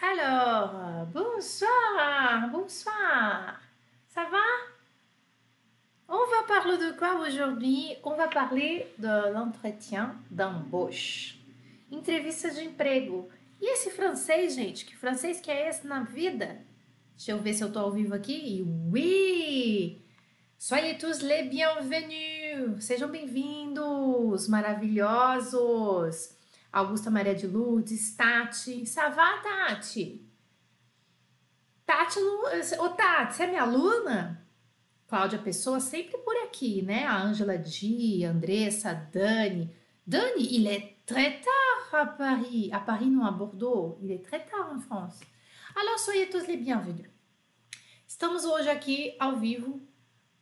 Alors, bonsoir, bonsoir. Ça va? On va parler de quoi aujourd'hui? On va parler de l'entretien d'embauche. Entrevista de emprego. E esse francês, gente? Que francês que é esse na vida? Deixa eu ver se eu tô vivo aqui. Oui! Soyez tous les bienvenus! Sejam bem-vindos, maravilhosos! Augusta Maria de Lourdes, Tati. Savá, Tati? Tati, ô Tati, você é minha aluna? Cláudia Pessoa sempre por aqui, né? A Ângela Di, Andressa, Dani. Dani, il est très tard à Paris. À Paris, non, à Bordeaux. Il est très tard en France. Alors, soyez tous les bienvenus. Estamos hoje aqui ao vivo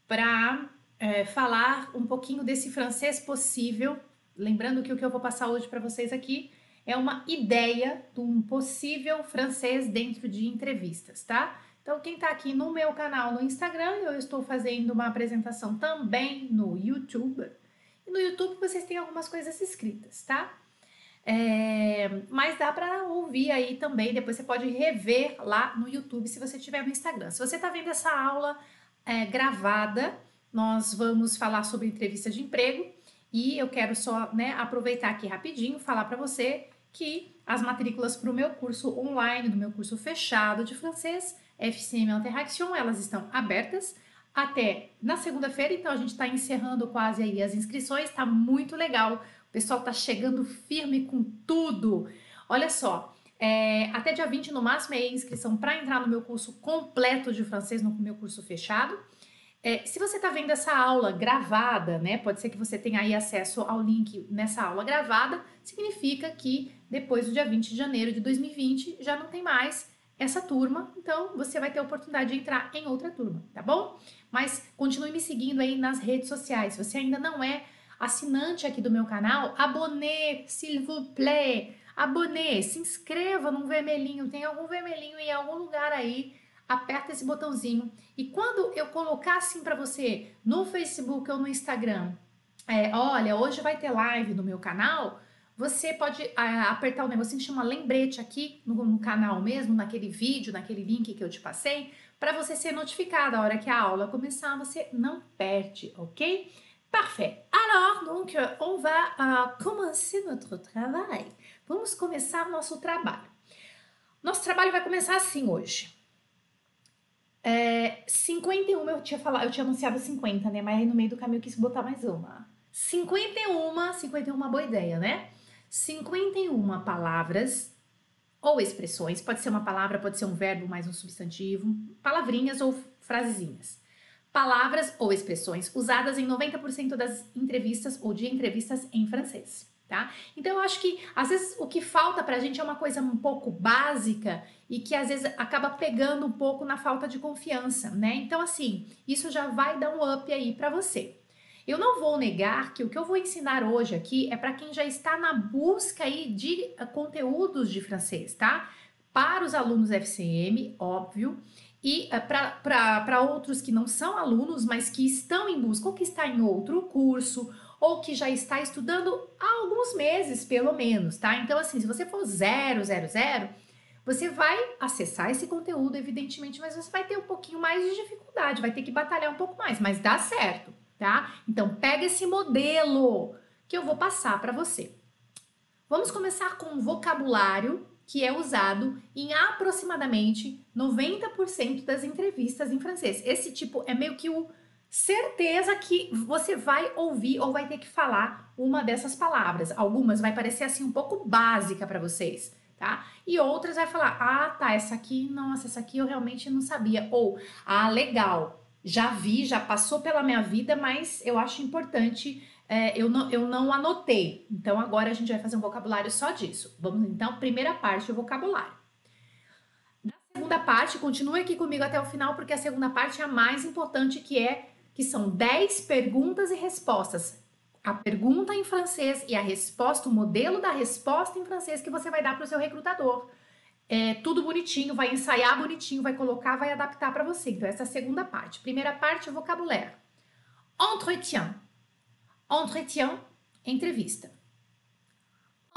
para é, falar um pouquinho desse francês possível Lembrando que o que eu vou passar hoje para vocês aqui é uma ideia de um possível francês dentro de entrevistas, tá? Então, quem está aqui no meu canal no Instagram, eu estou fazendo uma apresentação também no YouTube. E no YouTube vocês têm algumas coisas escritas, tá? É, mas dá para ouvir aí também. Depois você pode rever lá no YouTube se você tiver no Instagram. Se você está vendo essa aula é, gravada, nós vamos falar sobre entrevista de emprego. E eu quero só né, aproveitar aqui rapidinho falar para você que as matrículas para o meu curso online, do meu curso fechado de francês, FCM Interaction, elas estão abertas até na segunda-feira, então a gente está encerrando quase aí as inscrições, está muito legal. O pessoal está chegando firme com tudo. Olha só, é, até dia 20 no máximo é a inscrição para entrar no meu curso completo de francês, no meu curso fechado. É, se você está vendo essa aula gravada, né? Pode ser que você tenha aí acesso ao link nessa aula gravada, significa que depois do dia 20 de janeiro de 2020 já não tem mais essa turma, então você vai ter a oportunidade de entrar em outra turma, tá bom? Mas continue me seguindo aí nas redes sociais. Se você ainda não é assinante aqui do meu canal, abonnez, s'il vous plaît. Abonnez, se inscreva num vermelhinho, tem algum vermelhinho em algum lugar aí aperta esse botãozinho e quando eu colocar assim para você no Facebook ou no Instagram, é, olha, hoje vai ter live no meu canal, você pode a, apertar o negocinho que chama lembrete aqui no, no, canal mesmo, naquele vídeo, naquele link que eu te passei, para você ser notificado a hora que a aula começar, você não perde, ok? Parfait. Alors, donc, on va uh, commencer notre travail. Vamos começar nosso trabalho. Nosso trabalho vai começar assim hoje. É, 51 eu tinha falado, eu tinha anunciado 50, né? Mas aí no meio do caminho eu quis botar mais uma. 51, 51 é uma boa ideia, né? 51 palavras ou expressões, pode ser uma palavra, pode ser um verbo mais um substantivo, palavrinhas ou frasezinhas. Palavras ou expressões usadas em 90% das entrevistas ou de entrevistas em francês tá? Então eu acho que às vezes o que falta pra gente é uma coisa um pouco básica e que às vezes acaba pegando um pouco na falta de confiança, né? Então assim, isso já vai dar um up aí para você. Eu não vou negar que o que eu vou ensinar hoje aqui é para quem já está na busca aí de eh, conteúdos de francês, tá? Para os alunos FCM, óbvio, e uh, para outros que não são alunos, mas que estão em busca ou que está em outro curso ou que já está estudando há alguns meses, pelo menos, tá? Então, assim, se você for 000, você vai acessar esse conteúdo, evidentemente, mas você vai ter um pouquinho mais de dificuldade, vai ter que batalhar um pouco mais, mas dá certo, tá? Então, pega esse modelo que eu vou passar para você. Vamos começar com um vocabulário que é usado em aproximadamente 90% das entrevistas em francês. Esse tipo é meio que o certeza que você vai ouvir ou vai ter que falar uma dessas palavras. Algumas vai parecer assim um pouco básica para vocês, tá? E outras vai falar: "Ah, tá, essa aqui, nossa, essa aqui eu realmente não sabia". Ou: "Ah, legal, já vi, já passou pela minha vida, mas eu acho importante é, eu, não, eu não anotei. Então agora a gente vai fazer um vocabulário só disso. Vamos então, primeira parte, o vocabulário. Na segunda parte, continue aqui comigo até o final, porque a segunda parte é a mais importante, que é que são 10 perguntas e respostas. A pergunta em francês e a resposta, o modelo da resposta em francês que você vai dar para o seu recrutador. É tudo bonitinho, vai ensaiar bonitinho, vai colocar, vai adaptar para você. Então, essa é a segunda parte. Primeira parte, vocabulário. Entretien. Entretien, entrevista.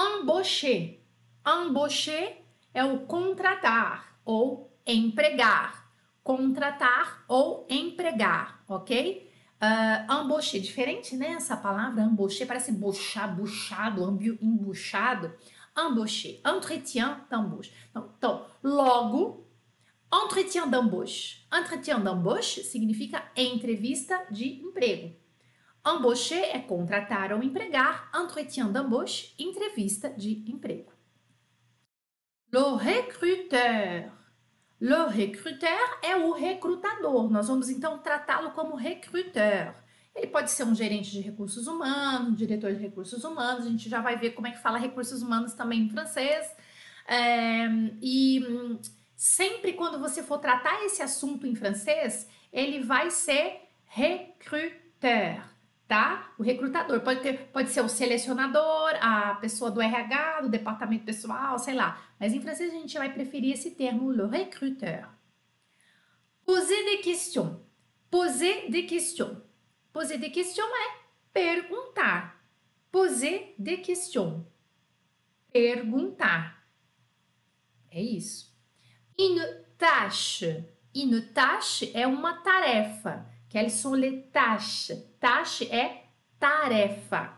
embaucher. Embaucher é o contratar ou empregar. Contratar ou empregar, ok? Uh, embaucher, diferente, né? Essa palavra embaucher parece bochar, buchado, embuchado. Embaucher, entretien d'embauche. Então, então, logo, entretien d'embauche. Entretien d'embauche significa entrevista de emprego. Embaucher é contratar ou empregar. Entretien d'embauche, entrevista de emprego. Le recruteur. Le recruteur é o recrutador. Nós vamos então tratá-lo como recruteur. Ele pode ser um gerente de recursos humanos, um diretor de recursos humanos. A gente já vai ver como é que fala recursos humanos também em francês. É, e sempre quando você for tratar esse assunto em francês, ele vai ser recruteur tá? O recrutador pode, ter, pode ser o selecionador, a pessoa do RH, do departamento pessoal, sei lá. Mas em francês a gente vai preferir esse termo, le recruteur. Poser des questions. Poser des questions. Poser des questions é perguntar. Poser des questions. Perguntar. É isso. Une tâche. Une tâche é uma tarefa. Quelles sont les tâches? Tâche é tarefa.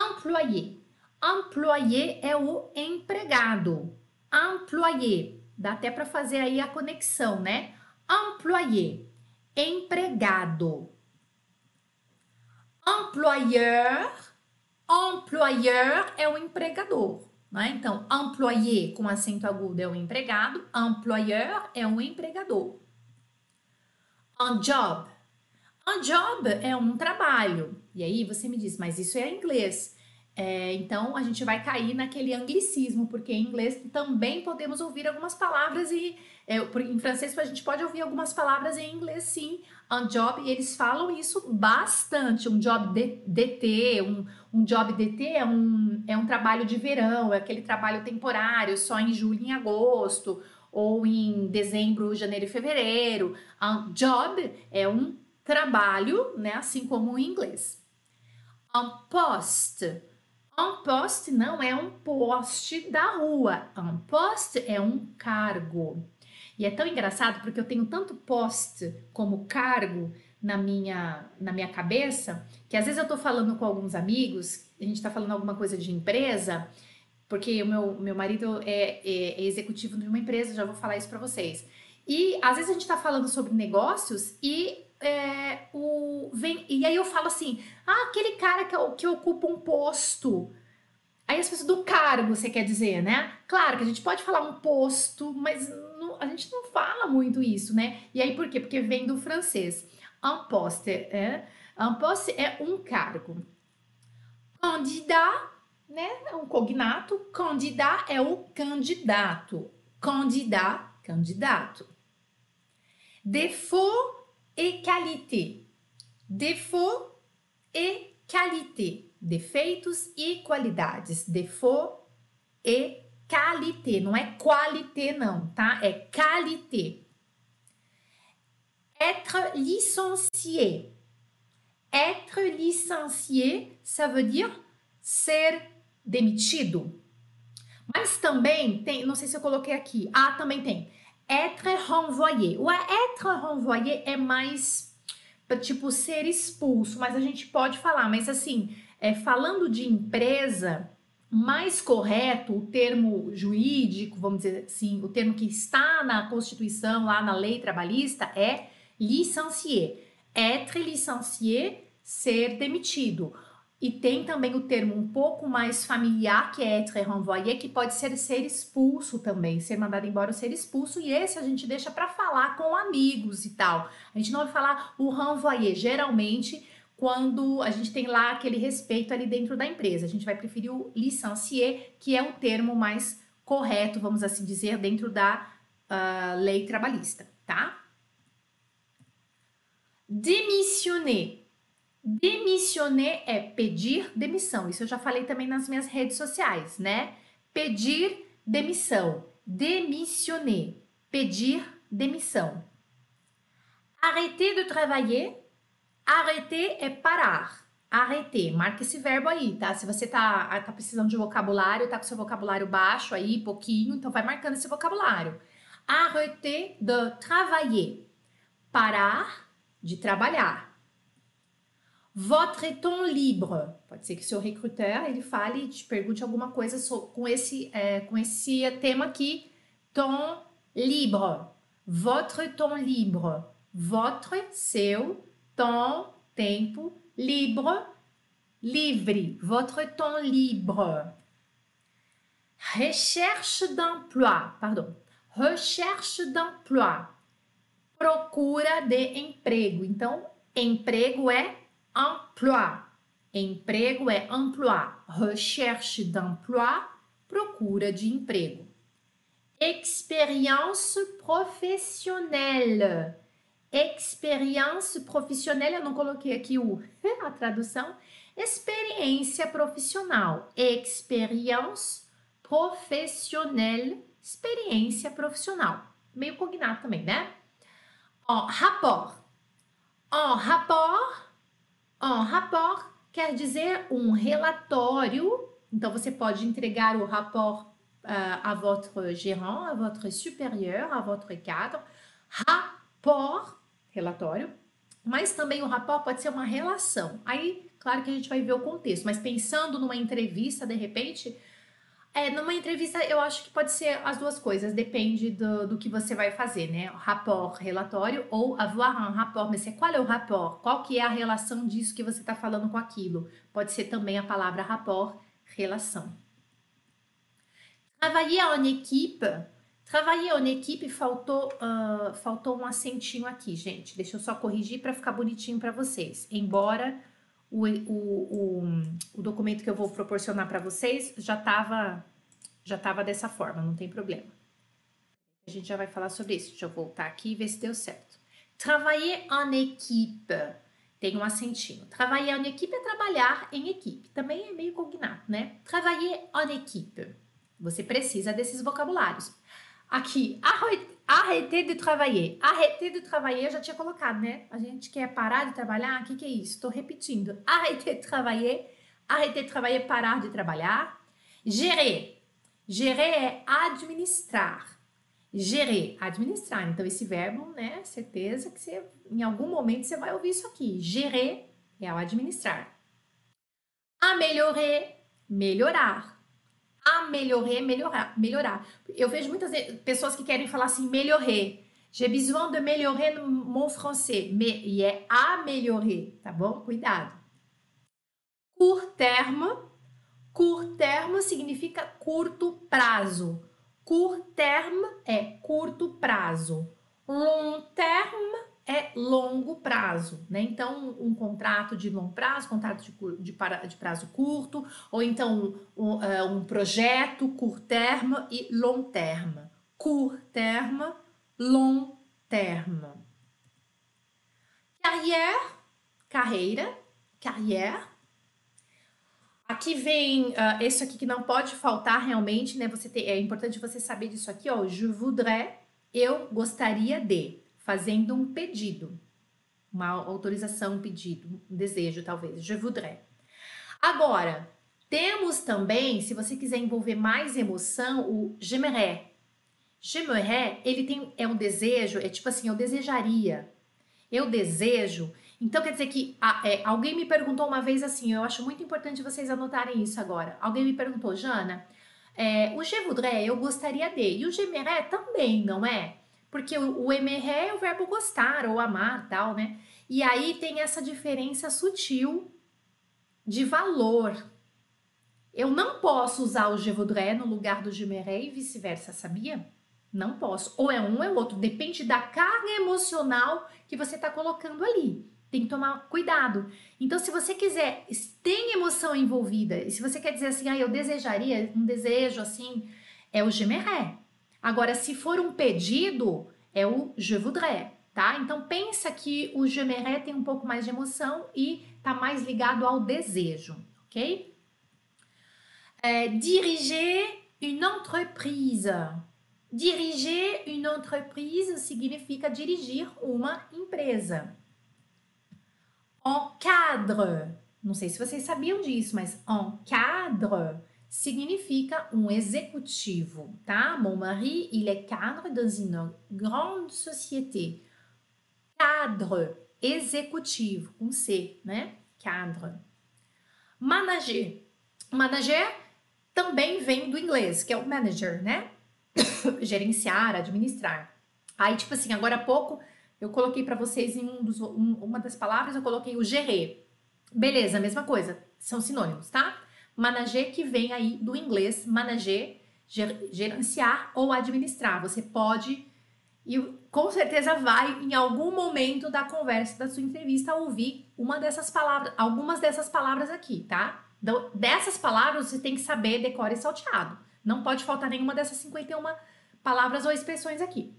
Employé. Employé é o empregado. Employé. Dá até para fazer aí a conexão, né? Employé. Empregado. Employeur. Employeur é o empregador. Né? Então, employé com acento agudo é o empregado, employeur é o empregador. Un job. Un job é um trabalho. E aí você me diz, mas isso é inglês. É, então a gente vai cair naquele anglicismo, porque em inglês também podemos ouvir algumas palavras e é, em francês a gente pode ouvir algumas palavras em inglês sim, un job, e eles falam isso bastante. Um job de, DT, um, um job DT é um, é um trabalho de verão, é aquele trabalho temporário, só em julho e em agosto ou em dezembro, janeiro e fevereiro. Um job é um trabalho, né? Assim como em inglês. Um post. Um post não é um poste da rua. Um post é um cargo. E é tão engraçado porque eu tenho tanto post como cargo na minha, na minha cabeça que às vezes eu tô falando com alguns amigos, a gente tá falando alguma coisa de empresa porque o meu, meu marido é, é, é executivo de uma empresa, já vou falar isso para vocês. E às vezes a gente está falando sobre negócios e é, o, vem, e aí eu falo assim: ah, aquele cara que, que ocupa um posto. Aí as pessoas do cargo, você quer dizer, né? Claro que a gente pode falar um posto, mas não, a gente não fala muito isso, né? E aí por quê? Porque vem do francês. Un poste, é, un poste é um cargo. Candidat né? É um cognato. Candidat é o candidato. Candidat, candidato. Défaut et qualité. Défaut et qualité. Defeitos e qualidades. Défaut e qualité. Não é qualité, não, tá? É qualité. Être licencié. Être licencié, ça veut dire ser demitido. Mas também tem, não sei se eu coloquei aqui. Ah, também tem. Être renvoyé. O être renvoyé é mais tipo ser expulso, mas a gente pode falar, mas assim, é, falando de empresa, mais correto, o termo jurídico, vamos dizer assim, o termo que está na Constituição, lá na lei trabalhista, é licencié. Être licencié, ser demitido. E tem também o termo um pouco mais familiar, que é être renvoyé, que pode ser ser expulso também, ser mandado embora ou ser expulso. E esse a gente deixa para falar com amigos e tal. A gente não vai falar o renvoyé, geralmente quando a gente tem lá aquele respeito ali dentro da empresa. A gente vai preferir o licencié, que é o termo mais correto, vamos assim dizer, dentro da uh, lei trabalhista, tá? Demissionner Demissioner é pedir demissão. Isso eu já falei também nas minhas redes sociais, né? Pedir demissão. Demissioner. Pedir demissão. Arrêter de travailler. Arrêter é parar. arrêter. Marca esse verbo aí, tá? Se você tá, tá precisando de vocabulário, tá com seu vocabulário baixo aí, pouquinho, então vai marcando esse vocabulário. Arrêter de travailler. Parar de trabalhar. Votre temps libre. Pode ser que o seu recruteur ele fale, te pergunte alguma coisa com esse, é, com esse tema aqui. Temps libre. Votre temps libre. Votre, seu, temps, tempo, libre, livre. Votre temps libre. Recherche d'emploi. Pardon. Recherche d'emploi. Procura de emprego. Então, emprego é emploi. Emprego é emploi. Recherche d'emploi, procura de emprego. Expérience professionnelle. Experiência profissional, eu não coloquei aqui o, a tradução. Experiência profissional. Experience professionnelle. Experiência profissional. Meio cognato também, né? En rapport. En rapport. En rapport quer dizer um relatório. Então, você pode entregar o rapport uh, à votre gérant, à votre supérieur, à votre cadre. Rapport relatório, mas também o rapport pode ser uma relação. Aí, claro que a gente vai ver o contexto, mas pensando numa entrevista, de repente, é, numa entrevista eu acho que pode ser as duas coisas, depende do, do que você vai fazer, né? Rapport, relatório, ou avoir un rapport, mas é, qual é o rapport? Qual que é a relação disso que você está falando com aquilo? Pode ser também a palavra rapport, relação. Travailler en équipe Travailler en equipe faltou, uh, faltou um acentinho aqui, gente. Deixa eu só corrigir para ficar bonitinho para vocês. Embora o, o, o, o, documento que eu vou proporcionar para vocês já estava já tava dessa forma, não tem problema. A gente já vai falar sobre isso. Deixa eu voltar aqui e ver se deu certo. Travailler en équipe. Tem um acentinho. Travailler en équipe é trabalhar em equipe. Também é meio cognato, né? Travailler en équipe. Você precisa desses vocabulários. Aqui, arrêter de travailler. Arrêter de travailler eu já tinha colocado, né? A gente quer parar de trabalhar? O que, que é isso? Estou repetindo. Arrêter de travailler. Arrêter de travailler, parar de trabalhar. Gérer. Gérer é administrar. Gérer, administrar. Então, esse verbo, né? Certeza que você, em algum momento você vai ouvir isso aqui. Gérer é o administrar. Améliorer, melhorar melhorer, melhorar, melhorar. Eu vejo muitas pessoas que querem falar assim, melhorer. J'ai besoin de melhorer mon français. E é améliorer, tá bom? Cuidado. Court terme. Court terme significa curto prazo. Court terme é curto prazo. Long terme é longo prazo, né? Então, um, contrato de longo prazo, contrato de, de, de prazo curto, ou então um, um, é, projeto curto termo e long terme. Court terme, long terme. Carrière, carreira, carrière. Aqui vem uh, esse aqui que não pode faltar realmente, né? Você ter, é importante você saber disso aqui, ó. Je voudrais, eu gostaria de fazendo um pedido, uma autorização, um pedido, um desejo, talvez. Je voudrais. Agora, temos também, se você quiser envolver mais emoção, o j'aimerais. J'aimerais, ele tem é um desejo, é tipo assim, eu desejaria. Eu desejo. Então quer dizer que é, alguém me perguntou uma vez assim, eu acho muito importante vocês anotarem isso agora. Alguém me perguntou, Jana, é, o je voudrais, eu gostaria de, e o j'aimerais também, não é? Porque o, o é o verbo gostar ou amar, tal, né? E aí tem essa diferença sutil de valor. Eu não posso usar o je voudrais no lugar do je e vice-versa, sabia? Não posso. Ou é um ou é outro. Depende da carga emocional que você está colocando ali. Tem que tomar cuidado. Então, se você quiser, tem emoção envolvida, e se você quer dizer assim, ah, eu desejaria, um desejo assim, é o j'aimerais. Agora, se for um pedido, é o je voudrais, tá? Então pensa que o je j'aimerais tem um pouco mais de emoção e tá mais ligado ao desejo, ok? É, diriger une entreprise. Diriger une entreprise significa dirigir uma empresa. Encadre. não sei se vocês sabiam disso, mas en cadre significa um executivo, tá? Mon mari, il est cadre dans une grande société. Cadre, executivo, com C, né? Cadre. Manager. Manager também vem do inglês, que é o manager, né? Gerenciar, administrar. Aí, tipo assim, agora há pouco eu coloquei para vocês em um dos, um, uma das palavras, eu coloquei o gérer. Beleza, mesma coisa, são sinônimos, tá? Manager que vem aí do inglês manager, gerenciar ou administrar. Você pode e com certeza vai em algum momento da conversa da sua entrevista ouvir uma dessas palavras, algumas dessas palavras aqui, tá? Então, dessas palavras você tem que saber decore salteado. Não pode faltar nenhuma dessas 51 palavras ou expressões aqui.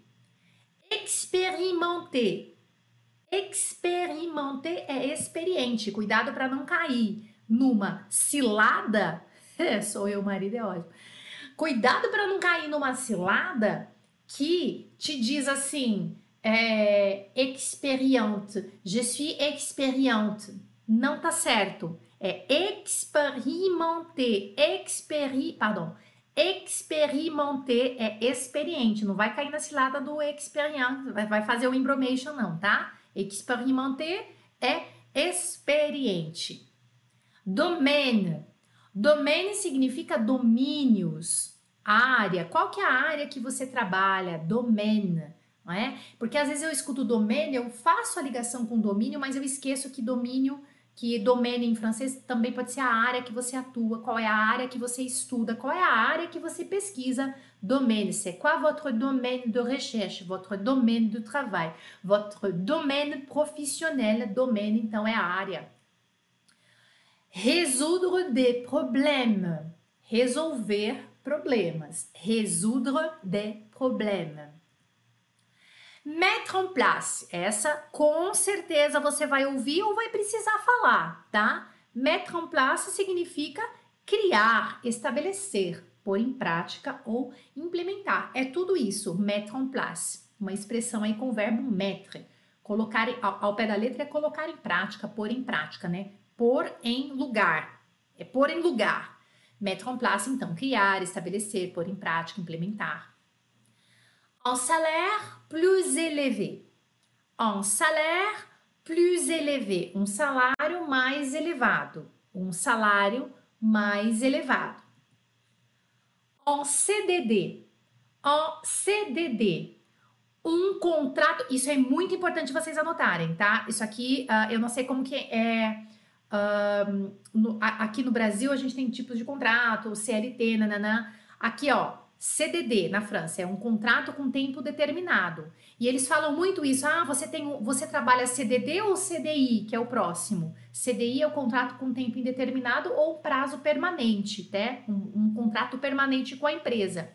Experimentar. Experimentar é experiente. Cuidado para não cair numa cilada, é, sou eu, marido, é ótimo. Cuidado para não cair numa cilada que te diz assim, é, experiente, je suis experiente. Não tá certo. É experimenté, experi, pardon, experimenté é experiente. Não vai cair na cilada do experiente, vai fazer o embromation não, tá? Experimenté é experiente. Domaine. Domaine significa domínios, área. Qual que é a área que você trabalha? Domaine, não é? Porque às vezes eu escuto domaine, eu faço a ligação com domínio, mas eu esqueço que domínio, que domaine em francês também pode ser a área que você atua, qual é a área que você estuda, qual é a área que você pesquisa. Domaine, c'est quoi votre domaine de recherche, votre domaine de travail, votre domaine professionnel, domaine então é a área. Résoudre des problèmes. Resolver problemas. Résoudre des problèmes. Mettre en place. Essa com certeza você vai ouvir ou vai precisar falar, tá? Mettre en place significa criar, estabelecer, pôr em prática ou implementar. É tudo isso, mettre en place. Uma expressão aí com o verbo mettre. Colocar ao, ao pé da letra é colocar em prática, pôr em prática, né? Pôr em lugar. É pôr em lugar. Mettre en place, então, criar, estabelecer, pôr em prática, implementar. Un salaire plus élevé. Un salaire plus élevé. Um salário mais elevado. Um salário mais elevado. En CDD. En CDD. Um contrato. Isso é muito importante vocês anotarem, tá? Isso aqui, uh, eu não sei como que é No, a, aqui no Brasil a gente tem tipos de contrato, CLT, nananã. Aqui, ó, CDD na França é um contrato com tempo determinado. E eles falam muito isso. Ah, você tem, você trabalha CDD ou CDI, que é o próximo. CDI é o contrato com tempo indeterminado ou prazo permanente, né? Um, um contrato permanente com a empresa.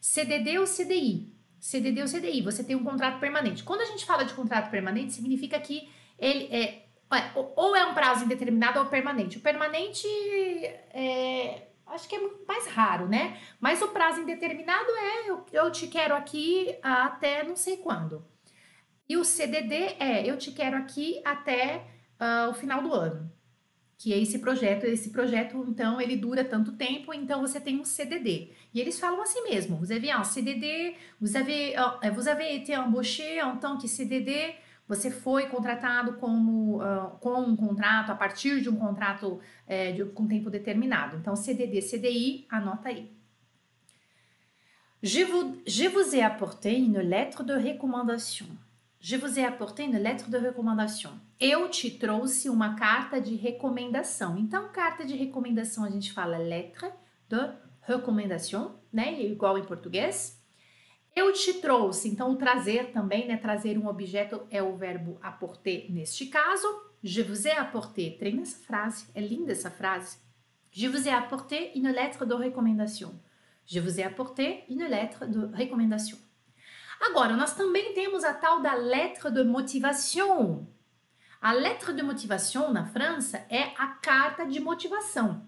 CDD ou CDI? CDD ou CDI? Você tem um contrato permanente. Quando a gente fala de contrato permanente, significa que ele é ou é um prazo indeterminado ou permanente. O permanente é, acho que é mais raro, né? Mas o prazo indeterminado é eu, eu te quero aqui até não sei quando. E o CDD é eu te quero aqui até uh, o final do ano. Que é esse projeto, esse projeto, então, ele dura tanto tempo, então você tem um CDD. E eles falam assim mesmo, vous avez un CDD, vous avez, uh, vous avez été embauché en tant que CDD você foi contratado como, uh, com um contrato, a partir de um contrato é, de, com tempo determinado. Então, CDD, CDI, anota aí. Je vous, je vous ai apporté une lettre de recommandation. Je vous ai apporté une lettre de recommandation. Eu te trouxe uma carta de recomendação. Então, carta de recomendação a gente fala lettre de recommandation, né? Igual em português. Eu te trouxe, então trazer também, né? Trazer um objeto é o verbo apporter neste caso. Je vous ai apporté. Treina essa frase, é linda essa frase. Je vous ai apporté une lettre de recommandation. Je vous ai apporté une lettre de recommandation. Agora, nós também temos a tal da lettre de motivation. A lettre de motivation na França é a carta de motivação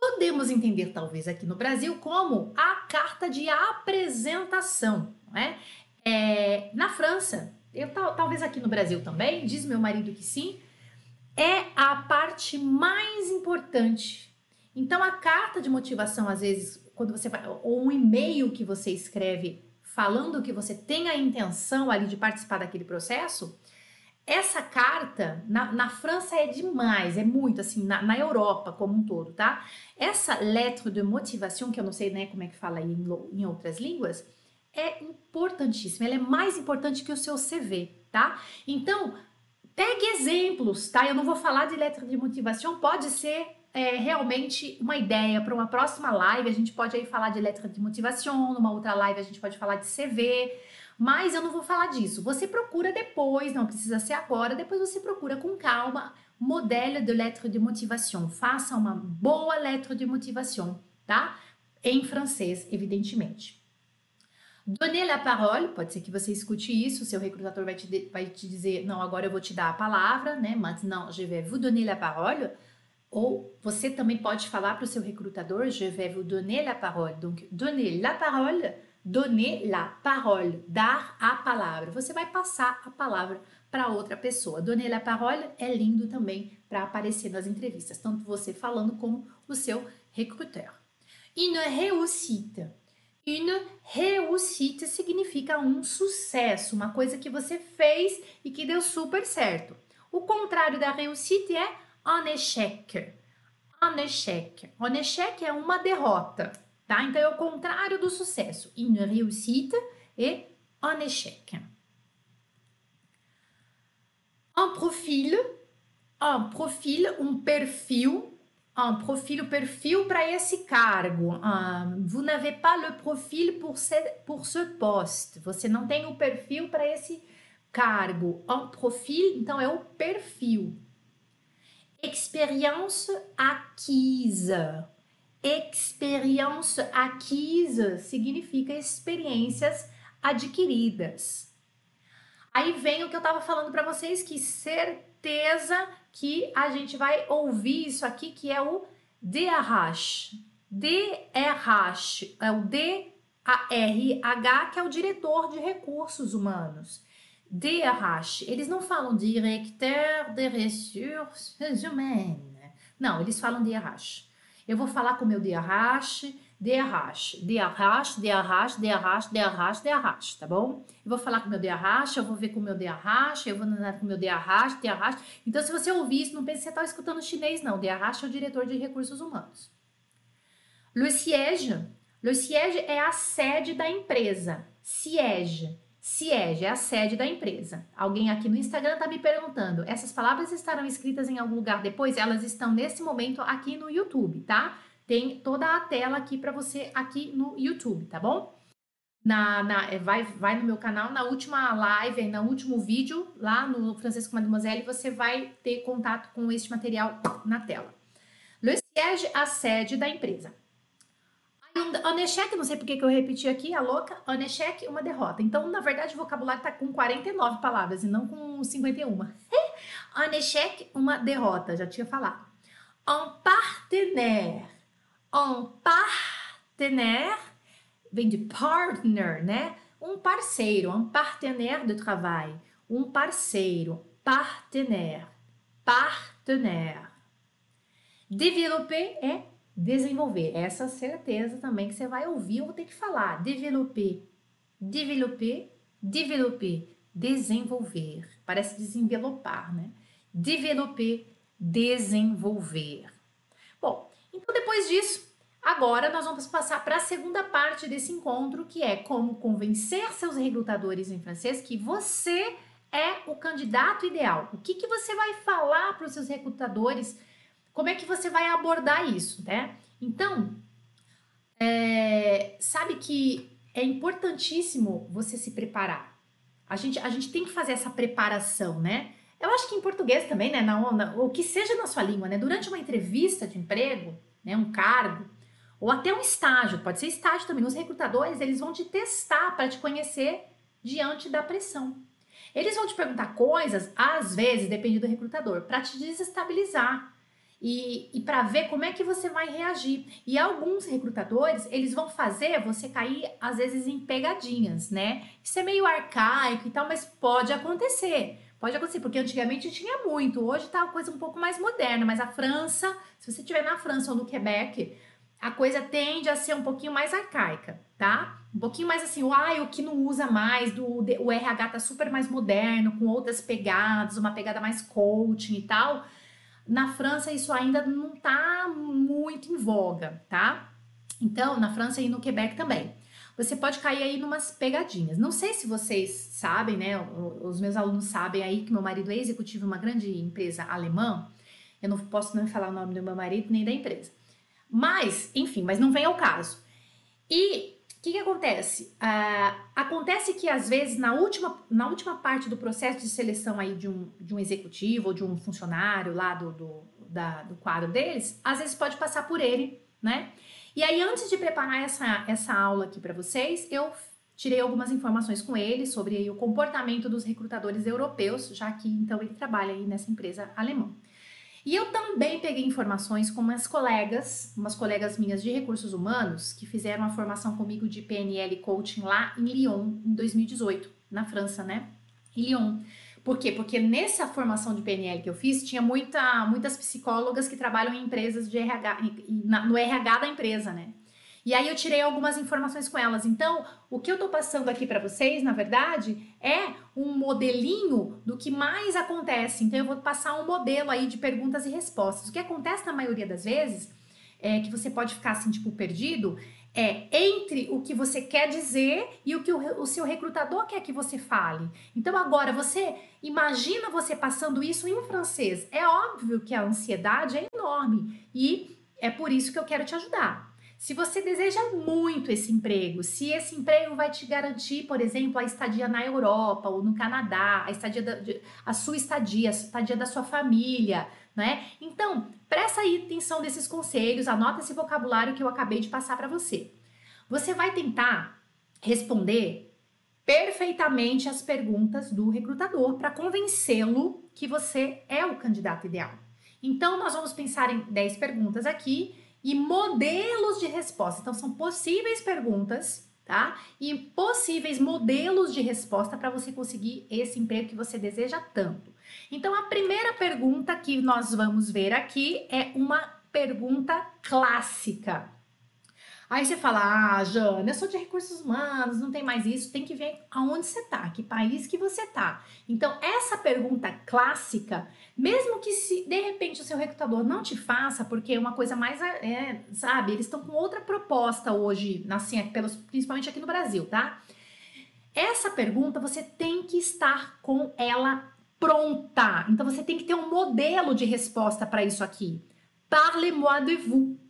podemos entender talvez aqui no Brasil como a carta de apresentação, não é? é na França, eu talvez aqui no Brasil também, diz meu marido que sim, é a parte mais importante. Então, a carta de motivação, às vezes, quando você vai, ou um e-mail que você escreve falando que você tem a intenção ali de participar daquele processo, essa carta, na, na, França é demais, é muito assim, na, na, Europa como um todo, tá? Essa lettre de motivação, que eu não sei né, como é que fala em, em outras línguas, é importantíssima, ela é mais importante que o seu CV, tá? Então, pegue exemplos, tá? Eu não vou falar de letra de motivação, pode ser é, realmente uma ideia para uma próxima live. A gente pode aí falar de letra de motivação, numa outra live a gente pode falar de CV, mas eu não vou falar disso. Você procura depois, não precisa ser agora, depois você procura com calma modelo de letra de motivação. Faça uma boa letra de motivação, tá? Em francês, evidentemente. Donner la parole, pode ser que você escute isso, seu recrutador vai te, vai te dizer, não, agora eu vou te dar a palavra, né? Maintenant, je vais vous donner la parole. Ou você também pode falar para o seu recrutador, je vais vous donner la parole. Donc, donner la parole, donner la parole, dar a palavra. Você vai passar a palavra para outra pessoa. Donner la parole é lindo também para aparecer nas entrevistas, tanto você falando como o seu recruteur. Une réussite. Une réussite significa um sucesso, uma coisa que você fez e que deu super certo. O contrário da réussite é un échec. Un échec. Un échec é uma derrota, tá? Então é o contrário do sucesso. Une réussite e un échec. Un profil, un profil, um perfil, un profil, perfil para esse cargo. Um, vous n'avez pas le profil pour ce, pour ce poste. Você não tem o perfil para esse cargo. Un profil, então é o perfil. Expérience acquise. Experiência acquise significa experiências adquiridas. Aí vem o que eu estava falando para vocês, que certeza que a gente vai ouvir isso aqui, que é o DRH. DRH é o D-A-R-H, que é o diretor de recursos humanos. DRH. Eles não falam Directeur de Ressources Humaines. Não, eles falam DRH. Eu vou falar com o meu DRH, DRH, DRH, DRH, DRH, DRH, DRH, tá bom? Eu vou falar com o meu DRH, eu vou ver com o meu DRH, eu vou andar com o meu DRH, DRH. Então, se você ouvir isso, não pense que você está escutando chinês, não. DRH é o diretor de recursos humanos. Le siège. Le siège é a sede da empresa. Siège Siege é a sede da empresa. Alguém aqui no Instagram está me perguntando: essas palavras estarão escritas em algum lugar depois? Elas estão nesse momento aqui no YouTube, tá? Tem toda a tela aqui para você aqui no YouTube, tá bom? Na, na, é, vai, vai no meu canal, na última live, no último vídeo, lá no Francisco Mademoiselle, você vai ter contato com este material na tela. Le siège, a sede da empresa. Onechek, não sei porque que eu repeti aqui, a louca. Onechek, uma derrota. Então, na verdade, o vocabulário tá com 49 palavras e não com 51. Onechek, uma derrota, já tinha falado. Un partenaire. Un partenaire vem de partner, né? Um parceiro, um partenaire de trabalho. Um parceiro, partenaire. Partenaire. Développer é Desenvolver. Essa certeza também que você vai ouvir ou ter que falar. Developer. Developer. Developer. Desenvolver. Parece desenvelopar, né? Developer. Desenvolver. Bom, então depois disso, agora nós vamos passar para a segunda parte desse encontro, que é como convencer seus recrutadores em francês que você é o candidato ideal. O que, que você vai falar para os seus recrutadores? Como é que você vai abordar isso, né? Então, é, sabe que é importantíssimo você se preparar. A gente, a gente tem que fazer essa preparação, né? Eu acho que em português também, né? Na, na, ou que seja na sua língua, né? Durante uma entrevista de emprego, né? Um cargo, ou até um estágio, pode ser estágio também. Os recrutadores, eles vão te testar para te conhecer diante da pressão. Eles vão te perguntar coisas, às vezes, depende do recrutador, para te desestabilizar e, e para ver como é que você vai reagir. E alguns recrutadores, eles vão fazer você cair, às vezes, em pegadinhas, né? Isso é meio arcaico e tal, mas pode acontecer. Pode acontecer, porque antigamente tinha muito, hoje tá uma coisa um pouco mais moderna, mas a França, se você estiver na França ou no Quebec, a coisa tende a ser um pouquinho mais arcaica, tá? Um pouquinho mais assim, uai, o que não usa mais, do, o RH tá super mais moderno, com outras pegadas, uma pegada mais coaching e tal. Na França isso ainda não tá muito em voga, tá? Então, na França e no Quebec também. Você pode cair aí numas pegadinhas. Não sei se vocês sabem, né? Os meus alunos sabem aí que meu marido é executivo de uma grande empresa alemã. Eu não posso nem falar o nome do meu marido nem da empresa. Mas, enfim, mas não vem ao caso. E o que, que, acontece? Uh, acontece que às vezes na última, na última parte do processo de seleção aí de um, de um executivo ou de um funcionário lá do, do, da, do quadro deles, às vezes pode passar por ele, né? E aí, antes de preparar essa, essa aula aqui para vocês, eu tirei algumas informações com ele sobre aí, o comportamento dos recrutadores europeus, já que então ele trabalha aí nessa empresa alemã. E eu também peguei informações com umas colegas, umas colegas minhas de recursos humanos, que fizeram a formação comigo de PNL Coaching lá em Lyon, em 2018, na França, né? Em Lyon. Por quê? Porque nessa formação de PNL que eu fiz, tinha muita, muitas psicólogas que trabalham em empresas de RH, no RH da empresa, né? E aí eu tirei algumas informações com elas. Então, o que eu tô passando aqui para vocês, na verdade, é um modelinho do que mais acontece. Então, eu vou passar um modelo aí de perguntas e respostas. O que acontece na maioria das vezes é que você pode ficar assim, tipo, perdido, é entre o que você quer dizer e o que o, o, seu recrutador quer que você fale. Então, agora, você imagina você passando isso em francês. É óbvio que a ansiedade é enorme e é por isso que eu quero te ajudar. Se você deseja muito esse emprego, se esse emprego vai te garantir, por exemplo, a estadia na Europa ou no Canadá, a estadia da, a sua estadia, a estadia da sua família, né? Então, presta aí atenção desses conselhos, anota esse vocabulário que eu acabei de passar para você. Você vai tentar responder perfeitamente as perguntas do recrutador para convencê-lo que você é o candidato ideal. Então, nós vamos pensar em 10 perguntas aqui e modelos de resposta. Então, são possíveis perguntas, tá? E possíveis modelos de resposta para você conseguir esse emprego que você deseja tanto. Então, a primeira pergunta que nós vamos ver aqui é uma pergunta clássica. Aí você fala, ah, Jana, eu sou de recursos humanos, não tem mais isso, tem que ver aonde você tá, que país que você tá. Então, essa pergunta clássica, mesmo que se de repente o seu recrutador não te faça, porque é uma coisa mais, é, sabe, eles estão com outra proposta hoje, assim, pelos, principalmente aqui no Brasil, tá? Essa pergunta você tem que estar com ela pronta. Então você tem que ter um modelo de resposta para isso aqui. Parlez-moi de vous.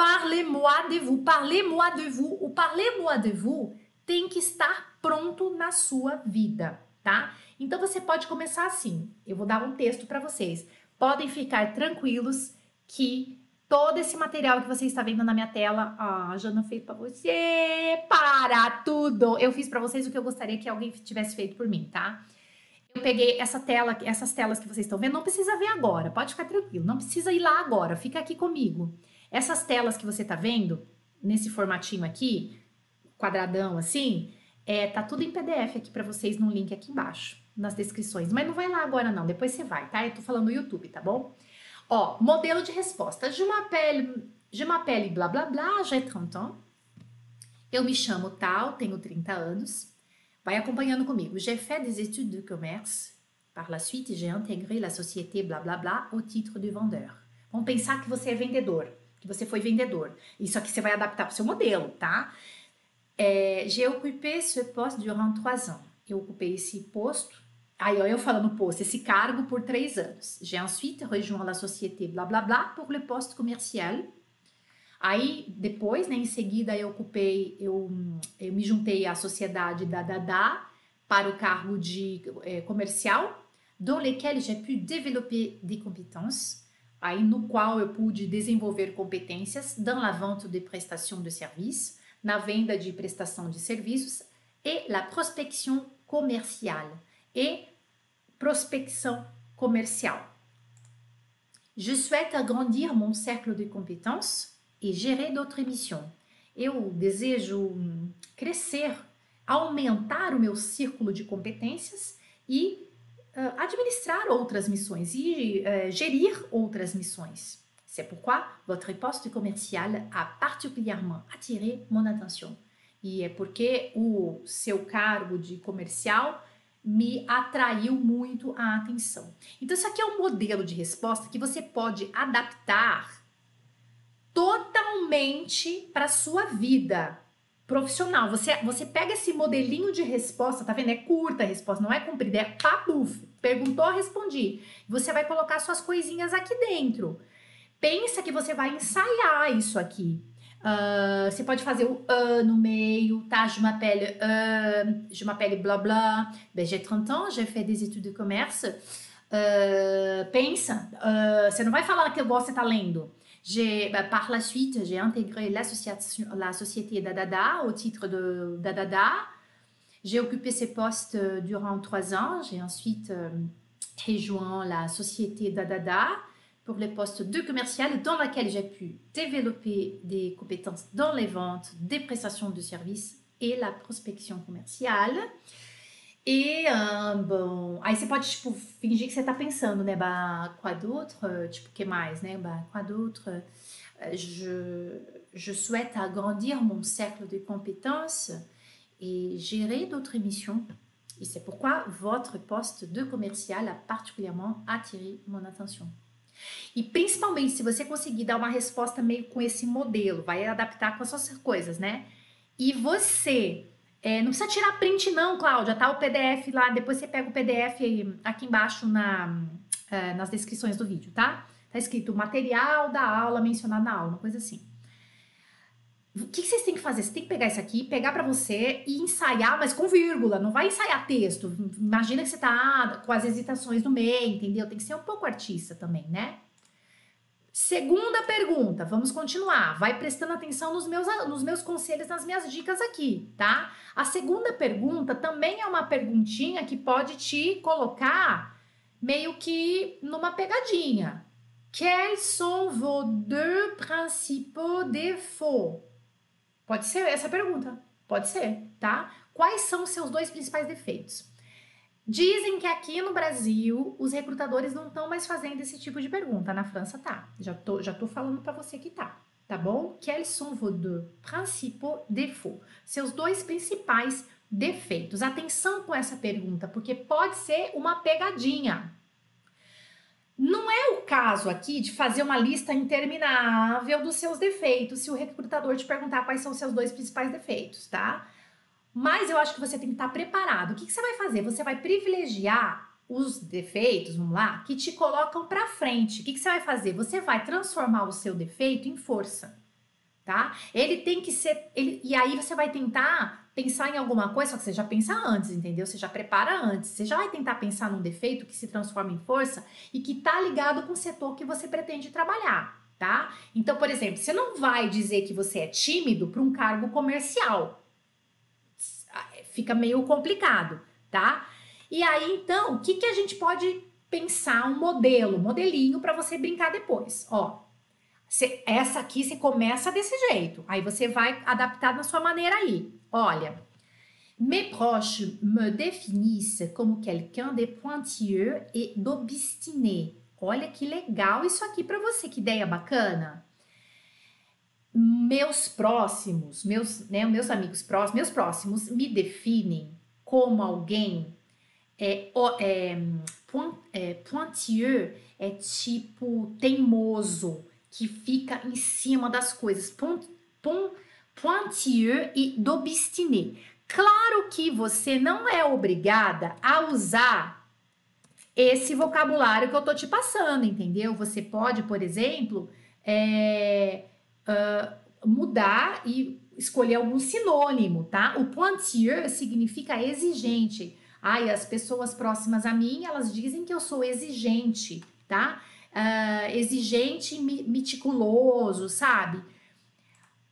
Parlez-moi de vous. Parlez-moi de vous. O parlez-moi de vous tem que estar pronto na sua vida, tá? Então você pode começar assim. Eu vou dar um texto para vocês. Podem ficar tranquilos que todo esse material que você está vendo na minha tela, a Jana fez para você, para tudo. Eu fiz para vocês o que eu gostaria que alguém tivesse feito por mim, tá? Eu peguei essa tela, essas telas que vocês estão vendo, não precisa ver agora, pode ficar tranquilo, não precisa ir lá agora, fica aqui comigo. Essas telas que você tá vendo, nesse formatinho aqui, quadradão assim, é, tá tudo em PDF aqui para vocês no link aqui embaixo, nas descrições. Mas não vai lá agora não, depois você vai, tá? Eu tô falando no YouTube, tá bom? Ó, modelo de resposta. Je m'appelle, je m'appelle blá blá blá, j'ai 30 ans. Eu me chamo tal, tenho 30 anos. Vai acompanhando comigo. J'ai fait des études de commerce. Par la suite, j'ai intégré la société blá blá blá au titre de vendeur. Vamos pensar que você é vendedor que você foi vendedor. Isso aqui você vai adaptar para o seu modelo, tá? É, J'ai occupé ce poste durant trois ans. Eu ocupei esse posto. Aí, ó, eu falando posto, esse cargo por três anos. J'ai ensuite rejoint la société blá blá blá pour le poste commercial. Aí, depois, né, em seguida, eu ocupei, eu, eu me juntei à sociedade da Dada para o cargo de é, comercial, dans lequel j'ai pu développer des compétences aí no qual eu pude desenvolver competências dans la vente de prestations de services, na venda de prestação de serviços e la prospection commerciale e prospecção comercial. Je souhaite agrandir mon cercle de compétences et gérer d'autres missions. Eu desejo crescer, aumentar o meu círculo de competências e administrar outras missões e gerir outras missões. C'est pourquoi votre poste commercial a particulièrement attiré mon attention. E é porque o seu cargo de comercial me atraiu muito a atenção. Então, isso aqui é um modelo de resposta que você pode adaptar totalmente para sua vida profissional. Você, você pega esse modelinho de resposta, tá vendo? É curta a resposta, não é comprida, é papuf. Perguntou, respondi. Você vai colocar suas coisinhas aqui dentro. Pensa que você vai ensaiar isso aqui. Uh, você pode fazer o uh no meio, tá? Je m'appelle uh, je m'appelle blá blá. Ben, j'ai 30 ans, j'ai fait des études de commerce. Uh, pensa, você não vai falar que você tá lendo. Ben, par la suite, j'ai intégré la société Dadada au titre de Dadada. J'ai occupé ces postes durant trois ans. J'ai ensuite rejoint la société Dadada pour les postes de commercial dans lesquels j'ai pu développer des compétences dans les ventes, des prestations de services et la prospection commerciale. E, bom, aí você pode, tipo, fingir que você tá pensando, né, bah, quoi d'autre, tipo, que mais, né, bah, quoi d'autre, je, je souhaite agrandir mon cercle de compétences et gérer d'autres missions. Et c'est pourquoi votre poste de commercial a particulièrement attiré mon attention. E principalmente se você conseguir dar uma resposta meio com esse modelo, vai adaptar com as suas coisas, né? E você é, não precisa tirar print, não, Cláudia, tá? O PDF lá, depois você pega o PDF aqui embaixo na, é, nas descrições do vídeo, tá? Tá escrito material da aula mencionado na aula, uma coisa assim. O que, que vocês têm que fazer? Você tem que pegar isso aqui, pegar para você e ensaiar, mas com vírgula, não vai ensaiar texto. Imagina que você tá com as hesitações no meio, entendeu? Tem que ser um pouco artista também, né? Segunda pergunta, vamos continuar. Vai prestando atenção nos meus, nos meus conselhos, nas minhas dicas aqui, tá? A segunda pergunta também é uma perguntinha que pode te colocar meio que numa pegadinha. Quels sont vos deux principaux défauts? Pode ser essa pergunta, pode ser, tá? Quais são os seus dois principais defeitos? Dizem que aqui no Brasil os recrutadores não estão mais fazendo esse tipo de pergunta. Na França tá. Já tô, já tô falando para você que tá. Tá bom? Quels sont vos deux principaux défauts? Seus dois principais defeitos. Atenção com essa pergunta, porque pode ser uma pegadinha. Não é o caso aqui de fazer uma lista interminável dos seus defeitos se o recrutador te perguntar quais são os seus dois principais defeitos, tá? Mas eu acho que você tem que estar preparado. O que, que você vai fazer? Você vai privilegiar os defeitos, vamos lá, que te colocam para frente. O que, que você vai fazer? Você vai transformar o seu defeito em força, tá? Ele tem que ser. Ele, e aí você vai tentar pensar em alguma coisa, só que você já pensa antes, entendeu? Você já prepara antes. Você já vai tentar pensar num defeito que se transforma em força e que tá ligado com o setor que você pretende trabalhar, tá? Então, por exemplo, você não vai dizer que você é tímido para um cargo comercial fica meio complicado, tá? E aí, então, o que, que a gente pode pensar um modelo, modelinho para você brincar depois? Ó, cê, essa aqui você começa desse jeito, aí você vai adaptar na sua maneira aí. Olha, mes proches me définissent como quelqu'un de pointilleux et d'obstiné. Olha que legal isso aqui para você, que ideia bacana meus próximos, meus, né, meus amigos próximos, meus próximos me definem como alguém é, é, é pointilleux, é tipo teimoso, que fica em cima das coisas. Point, point, pointilleux e d'obstiné. Claro que você não é obrigada a usar esse vocabulário que eu tô te passando, entendeu? Você pode, por exemplo, é, mudar e escolher algum sinônimo, tá? O pointilleux significa exigente. Ai, as pessoas próximas a mim, elas dizem que eu sou exigente, tá? Uh, exigente meticuloso, sabe?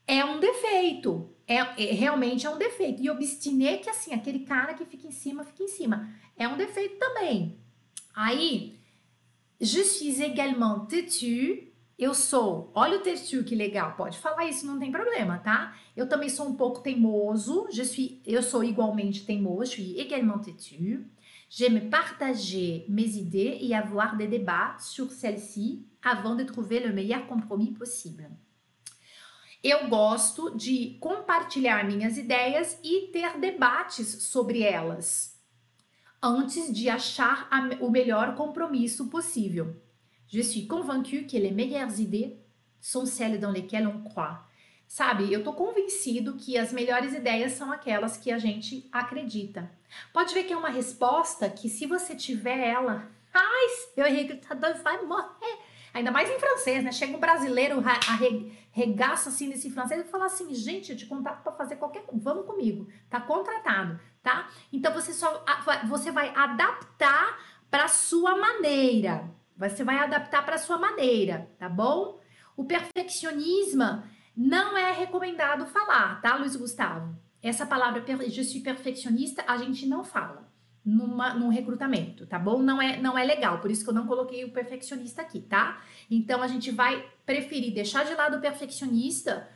É um defeito. É, é, realmente é um defeito. E obstiné, que assim, aquele cara que fica em cima, fica em cima. É um defeito também. Aí, je suis également têtu Eu sou, olha o texto que legal, pode falar isso, não tem problema, tá? Eu também sou um pouco teimoso, je suis, eu sou igualmente teimoso, je suis également têtu. J'aime partager mes idées et avoir des débats sur celles-ci avant de trouver le meilleur compromis possible. Eu gosto de compartilhar minhas ideias e ter debates sobre elas antes de achar o melhor compromisso possível. Je suis convaincu que les meilleures idées sont celles dans lesquelles on croit. Sabe, eu tô convencido que as melhores ideias são aquelas que a gente acredita. Pode ver que é uma resposta que se você tiver ela, ai, meu recrutador vai morrer. Ainda mais em francês, né? Chega um brasileiro, regaça assim nesse francês e fala assim: gente, eu te contato para fazer qualquer coisa, vamos comigo, tá contratado, tá? Então você só você vai adaptar para sua maneira. Você vai adaptar para sua maneira, tá bom? O perfeccionismo não é recomendado falar, tá, Luiz Gustavo? Essa palavra je suis perfeccionista a gente não fala numa, num recrutamento, tá bom? Não é, não é legal, por isso que eu não coloquei o perfeccionista aqui, tá? Então a gente vai preferir deixar de lado o perfeccionista,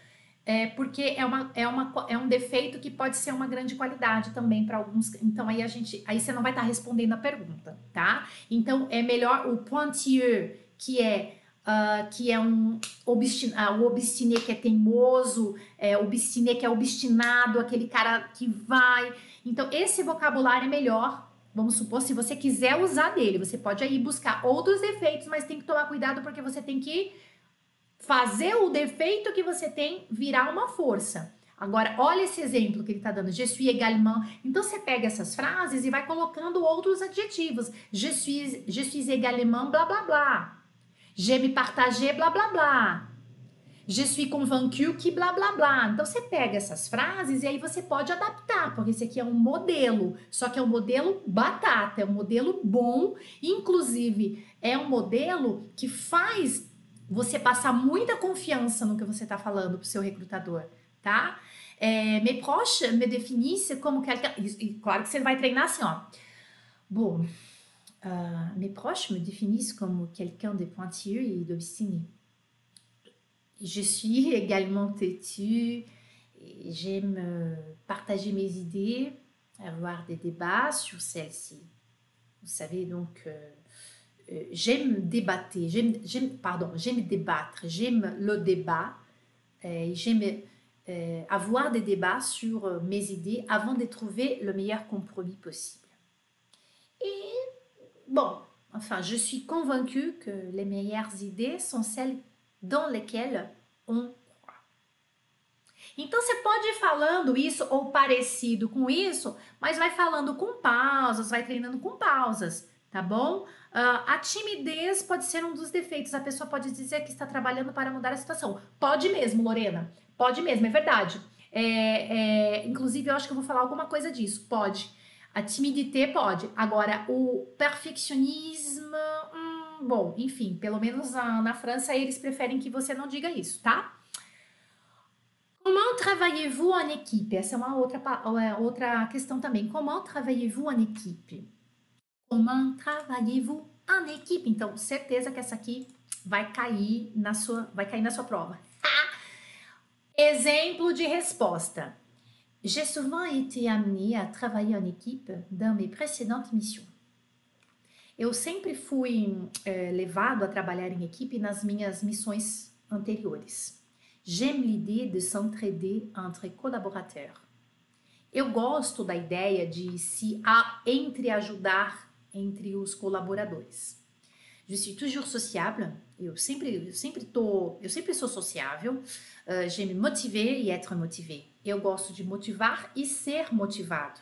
é, porque é, uma, é, uma, é um defeito que pode ser uma grande qualidade também para alguns. Então aí a gente, aí você não vai estar tá respondendo a pergunta, tá? Então é melhor o pointilleux, que é Uh, que é um obstin uh, o obstiné que é teimoso, é, obstiné que é obstinado, aquele cara que vai. Então, esse vocabulário é melhor. Vamos supor, se você quiser usar dele, você pode aí buscar outros defeitos, mas tem que tomar cuidado porque você tem que fazer o defeito que você tem virar uma força. Agora, olha esse exemplo que ele está dando. Je suis également. Então, você pega essas frases e vai colocando outros adjetivos. Je suis, je suis également, blá, blá, blá. Je me partager, blá blá blá. Je suis convaincu que blá blá blá. Então você pega essas frases e aí você pode adaptar, porque esse aqui é um modelo, só que é um modelo batata, é um modelo bom, inclusive é um modelo que faz você passar muita confiança no que você está falando para o seu recrutador, tá? É, me proche me definisse como quelqu'un. E claro que você vai treinar assim, ó. Bom, Euh, mes proches me définissent comme quelqu'un de pointilleux et d'obstiné. Je suis également têtue, j'aime partager mes idées, avoir des débats sur celles-ci. Vous savez, donc, euh, j'aime débattre, j'aime, pardon, j'aime débattre, j'aime le débat, j'aime avoir des débats sur mes idées avant de trouver le meilleur compromis possible. Et Bon, enfin, je suis convaincue que les meilleures idées são celles dans lesquelles on croit. Então você pode ir falando isso ou parecido com isso, mas vai falando com pausas, vai treinando com pausas, tá bom? Uh, a timidez pode ser um dos defeitos. A pessoa pode dizer que está trabalhando para mudar a situação. Pode mesmo, Lorena. Pode mesmo, é verdade. É, é, inclusive, eu acho que eu vou falar alguma coisa disso. Pode. A timidité pode. Agora, o perfeccionismo, hum, bom, enfim, pelo menos na, na França eles preferem que você não diga isso, tá? Comment travaillez-vous en équipe? Essa é uma outra, é outra questão também. Comment travaillez-vous en équipe? Comment travaillez-vous en équipe? Então, certeza que essa aqui vai cair na sua, vai cair na sua prova. Exemplo de resposta. J'ai souvent été amenée à travailler en équipe dans mes précédentes missions. Eu sempre fui é, levado a trabalhar em equipe nas minhas missões anteriores. J'aime l'idée de s'entraider entre collaborateurs. Eu gosto da ideia de se entreajudar entre os colaboradores. Je suis toujours sociable. Eu sempre, eu sempre tô, eu sempre sou sociável. Uh, J'aime motiver e être motivé. Eu gosto de motivar e ser motivado.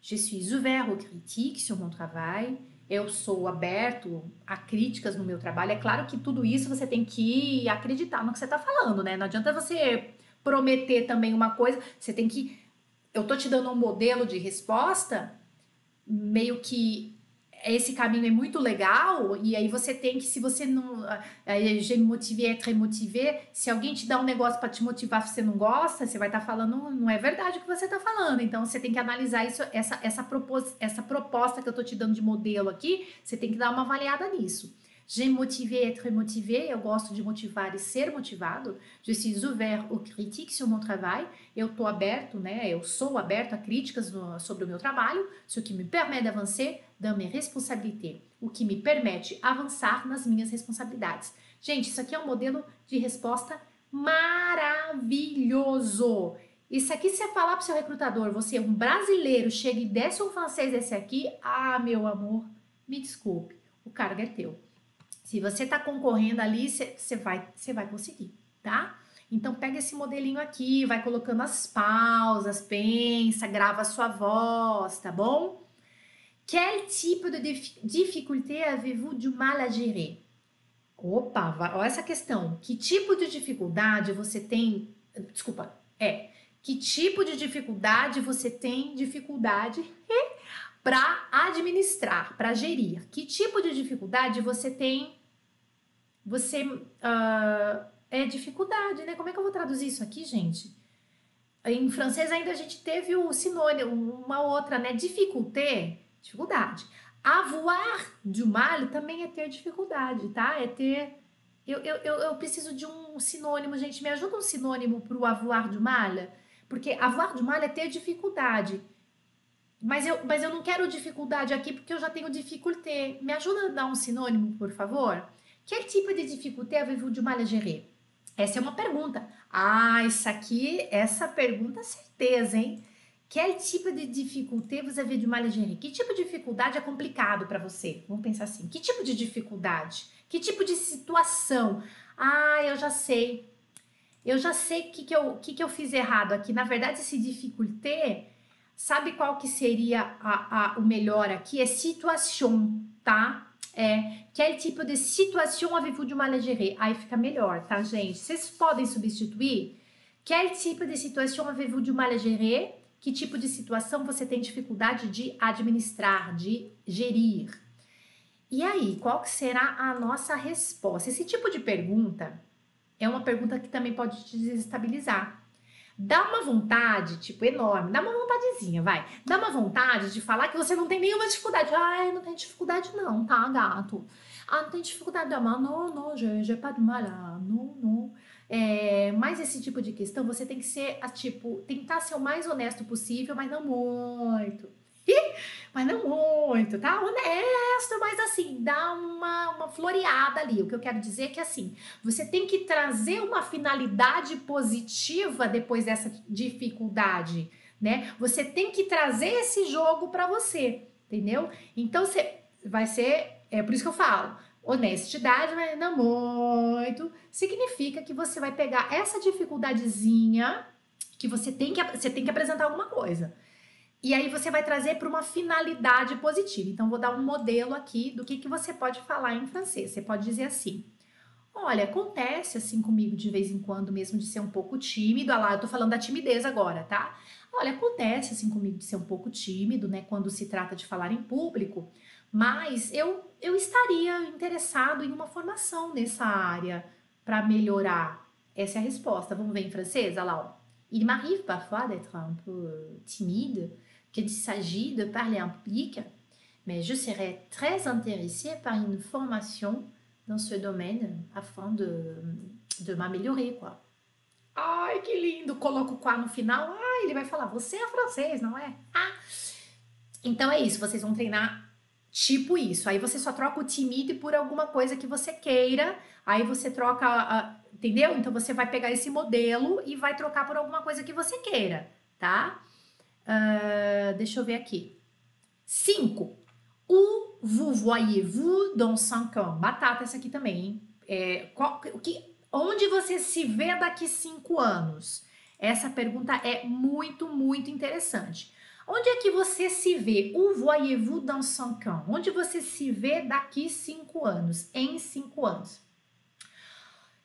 Je suis ouvert aux critiques sur mon travail. Eu sou aberto a críticas no meu trabalho. É claro que tudo isso você tem que acreditar no que você está falando, né? Não adianta você prometer também uma coisa. Você tem que. Eu tô te dando um modelo de resposta meio que esse caminho é muito legal e aí você tem que, se você não. Je me motivé, être motivé. Se alguém te dá um negócio para te motivar, você não gosta, você vai estar tá falando, não é verdade o que você está falando. Então você tem que analisar isso, essa, essa, propos, essa proposta que eu estou te dando de modelo aqui, você tem que dar uma avaliada nisso. J'aime motiver et être motivé. Eu gosto de motivar e ser motivado. Je suis ouvert aux critiques sur mon travail. Eu tô aberto, né? Eu sou aberto a críticas no, sobre o meu trabalho, ce qui me permet d'avancer dans mes responsabilités. O que me permite avançar nas minhas responsabilidades. Gente, isso aqui é um modelo de resposta maravilhoso. Isso aqui, se você falar para o seu recrutador, você é um brasileiro, chega e desce um francês esse aqui, ah, meu amor, me desculpe, o cargo é teu. Se você está concorrendo ali, você vai, vai conseguir, tá? Então pega esse modelinho aqui, vai colocando as pausas, pensa, grava a sua voz, tá bom? Quel tipo de dificuldade avez-vous du mal à gérer? Opa, olha essa questão. Que tipo de dificuldade você tem? Desculpa, é. Que tipo de dificuldade você tem dificuldade para administrar, para gerir? Que tipo de dificuldade você tem? Você uh, é dificuldade, né? Como é que eu vou traduzir isso aqui, gente? Em francês ainda a gente teve o sinônimo, uma outra, né? Dificulté, dificuldade. Avoir du mal também é ter dificuldade, tá? É ter. Eu, eu, eu, eu preciso de um sinônimo, gente. Me ajuda um sinônimo para o avoir du mal? Porque avoir du mal é ter dificuldade. Mas eu, mas eu não quero dificuldade aqui porque eu já tenho dificulté. Me ajuda a dar um sinônimo, por favor? Que tipo de dificuldade avez-vous du mal à? Essa é uma pergunta. Ah, isso aqui, essa pergunta, certeza, hein? Que tipo de dificuldade você vê de à gérer? Que tipo de dificuldade é complicado para você? Vamos pensar assim. Que tipo de dificuldade? Que tipo de situação? Ah, eu já sei. Eu já sei o que, que, eu, que, que eu fiz errado aqui. Na verdade, esse dificulté, sabe qual que seria a, a, o melhor aqui? É situação, tá? É, quel tipo de situação avez-vous de mal à gérer? Aí fica melhor, tá, gente? Vocês podem substituir? Quel tipo de situação avez-vous de mal à gérer? Que tipo de situação você tem dificuldade de administrar, de gerir? E aí, qual será a nossa resposta? Esse tipo de pergunta é uma pergunta que também pode te desestabilizar. Dá uma vontade, tipo, enorme, dá uma vontadezinha, vai. Dá uma vontade de falar que você não tem nenhuma dificuldade. Ai, não tem dificuldade não, tá, gato? Ah, não tem dificuldade não, não, não, je, je pas de não, não. É, mas esse tipo de questão você tem que ser, tipo, tentar ser o mais honesto possível, mas não muito mas não muito, tá? Honesto, mas assim, dá uma, uma floreada ali. O que eu quero dizer é que assim, você tem que trazer uma finalidade positiva depois dessa dificuldade, né? Você tem que trazer esse jogo para você, entendeu? Então você vai ser, é por isso que eu falo, honestidade, mas não muito, significa que você vai pegar essa dificuldadezinha que você tem que você tem que apresentar alguma coisa. E aí você vai trazer para uma finalidade positiva. Então, vou dar um modelo aqui do que, que você pode falar em francês. Você pode dizer assim: Olha, acontece assim comigo de vez em quando, mesmo de ser um pouco tímido. Ah lá, eu tô falando da timidez agora, tá? Olha, acontece assim comigo de ser um pouco tímido, né, quando se trata de falar em público, mas eu, eu estaria interessado em uma formação nessa área para melhorar. Essa é a resposta. Vamos ver em francês? Olha lá, ó. Il m'arrive parfois d'être un peu timide qu'il s'agit de parler en public, mais je serais très intéressée par une formation dans ce domaine afin de, de m'améliorer, quoi. Ai, que lindo! Coloca o quá no final. Ah, ele vai falar, você é francês, não é? Ah! Então é isso, vocês vão treinar tipo isso. Aí você só troca o timide por alguma coisa que você queira. Aí você troca, entendeu? Então você vai pegar esse modelo e vai trocar por alguma coisa que você queira, tá? Uh, deixa eu ver aqui. 5. Où vous voyez-vous dans 5 ans? Batata essa aqui também, hein? É, qual, que, onde você se vê daqui 5 anos? Essa pergunta é muito, muito interessante. Onde é que você se vê? Où voyez-vous dans 5 ans? Onde você se vê daqui 5 anos? Em 5 anos.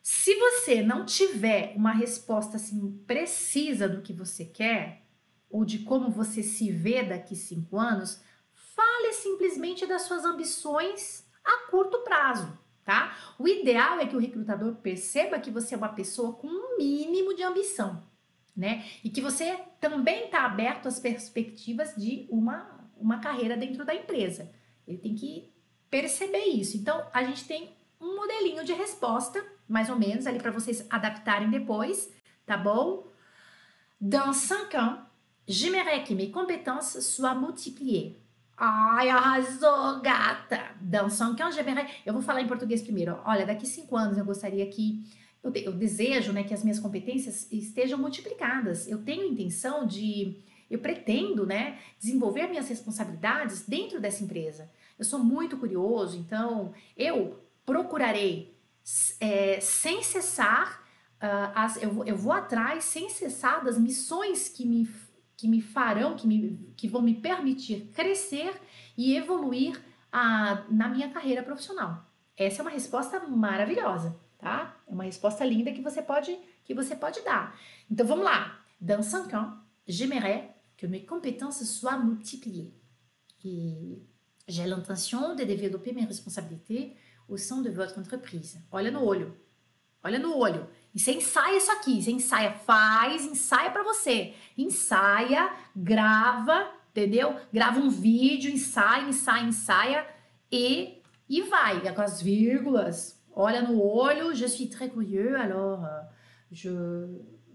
Se você não tiver uma resposta assim precisa do que você quer, ou de como você se vê daqui cinco anos, fale simplesmente das suas ambições a curto prazo, tá? O ideal é que o recrutador perceba que você é uma pessoa com um mínimo de ambição, né? E que você também está aberto às perspectivas de uma, uma carreira dentro da empresa. Ele tem que perceber isso. Então, a gente tem um modelinho de resposta, mais ou menos, ali para vocês adaptarem depois, tá bom? Dans 5 ans, j'aimerais que mes compétences soient multipliées. Ai, arrasou, gata! Dans 5 ans, j'aimerais... Eu vou falar em português primeiro. Olha, daqui 5 anos eu gostaria que... Eu, eu desejo né, que as minhas competências estejam multiplicadas. Eu tenho intenção de... Eu pretendo né, desenvolver minhas responsabilidades dentro dessa empresa. Eu sou muito curioso, então eu procurarei é, sem cessar, uh, as, eu, eu vou atrás sem cessar das missões que me, que me farão, que, me, que vão me permitir crescer e evoluir uh, na minha carreira profissional. Essa é uma resposta maravilhosa, tá? É uma resposta linda que você pode, que você pode dar. Então vamos lá. Dans 5 ans, j'aimerais que mes compétences soient multipliées. Et j'ai l'intention de développer mes responsabilités au sein de votre entreprise. Olha no olho. Olha no olho. E você ensaia isso aqui. Você ensaia, faz, ensaia para você. Ensaia, grava, entendeu? Grava um vídeo, ensaia, ensaia, ensaia e, e vai. Com as vírgulas. Olha no olho. Je suis très curieux, alors euh, je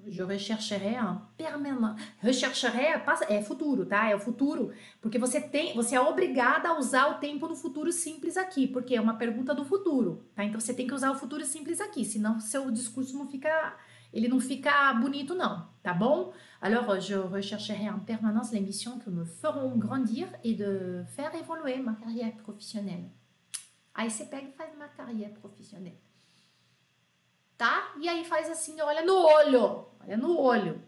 je rechercherai um permanent. Rechercherai é futuro, tá? É o futuro, porque você tem, você é obrigada a usar o tempo no futuro simples aqui, porque é uma pergunta do futuro, tá? Então você tem que usar o futuro simples aqui, senão seu discurso não fica, ele não fica bonito não, tá bom? Alors je rechercherai en permanence les missions que me feront grandir et de faire évoluer ma carrière professionnelle. Aí você pega e faz uma carreira profissional tá? E aí faz assim, olha no olho, olha no olho.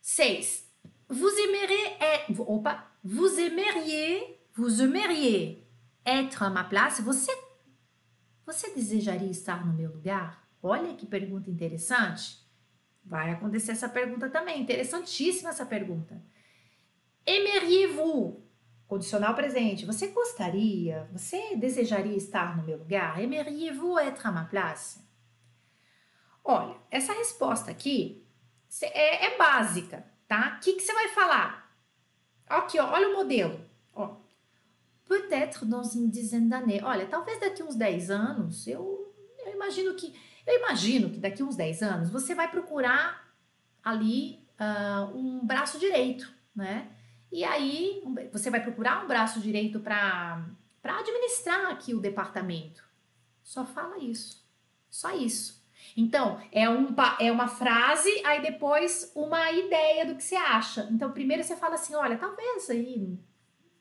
Seis. Vous aimeriez, être, opa, vous aimeriez, vous aimeriez être à ma place? Você, você desejaria estar no meu lugar? Olha que pergunta interessante. Vai acontecer essa pergunta também, interessantíssima essa pergunta. Aimeriez-vous? Condicional presente. Você gostaria, você desejaria estar no meu lugar? Aimeriez-vous être à ma place? Olha, essa resposta aqui é, é básica, tá? O que, que você vai falar? Aqui, ó, olha o modelo. Ó. Peut-être dans une dizaine d'années. Olha, talvez daqui uns 10 anos, eu, eu imagino que eu imagino que daqui uns 10 anos você vai procurar ali uh, um braço direito, né? E aí você vai procurar um braço direito para administrar aqui o departamento. Só fala isso. Só isso. Então, é, um, é uma frase, aí depois uma ideia do que você acha. Então, primeiro você fala assim: olha, talvez aí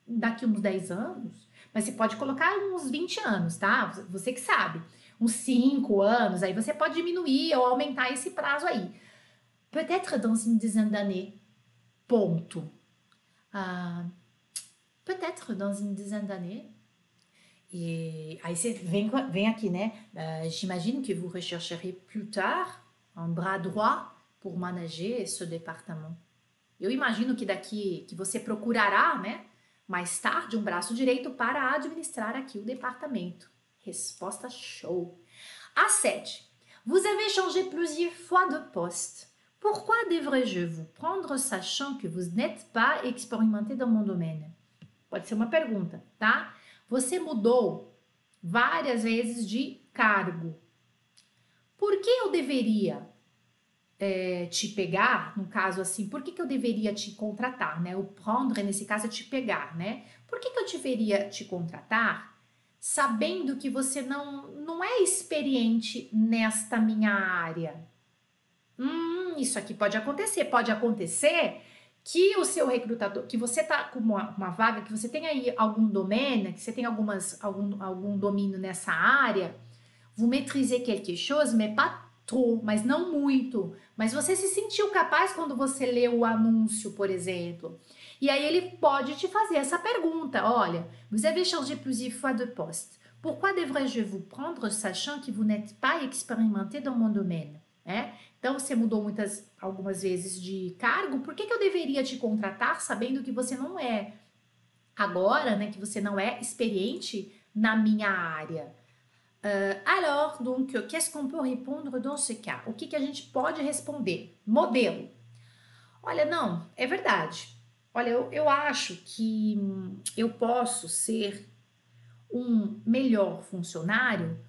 daqui uns 10 anos, mas você pode colocar uns 20 anos, tá? Você que sabe. Uns 5 anos, aí você pode diminuir ou aumentar esse prazo aí. Peut-être dans une dizaine d'années. Ponto. Uh, Peut-être dans une dizaine d'années. Aí você vem, vem aqui, né? Uh, J'imagine que vous rechercherez plus tard un bras droit pour manager ce département. Eu imagino que daqui que você procurará, né, mais tarde um braço direito para administrar aqui o departamento. Resposta show. A 7. Vous avez changé plusieurs fois de poste. Pourquoi devrais-je vous prendre sachant que vous n'êtes pas expérimenté dans mon domaine? Pode ser uma pergunta, tá? Você mudou várias vezes de cargo. Por que eu deveria é, te pegar, no caso assim, por que, que eu deveria te contratar, né? O prendre, nesse caso, é te pegar, né? Por que, que eu deveria te contratar sabendo que você não, não é experiente nesta minha área? Hum, isso aqui pode acontecer. Pode acontecer que o seu recrutador, que você tá com uma, uma, vaga, que você tem aí algum domínio, que você tem algumas, algum, algum domínio nessa área, vous maîtrisez quelque chose, mais pas trop, mas não muito. Mas você se sentiu capaz quando você leu o anúncio, por exemplo. E aí ele pode te fazer essa pergunta, olha, vous avez changé plusieurs fois de poste. Pourquoi devrais-je vous prendre sachant que vous n'êtes pas expérimenté dans mon domaine? É? Então, você mudou muitas, algumas vezes de cargo, por que, que eu deveria te contratar sabendo que você não é agora, né, que você não é experiente na minha área? Uh, alors, donc, qu'est-ce qu'on peut répondre dans ce cas? O que, que a gente pode responder? Modelo. Olha, não, é verdade. Olha, eu, eu acho que eu posso ser um melhor funcionário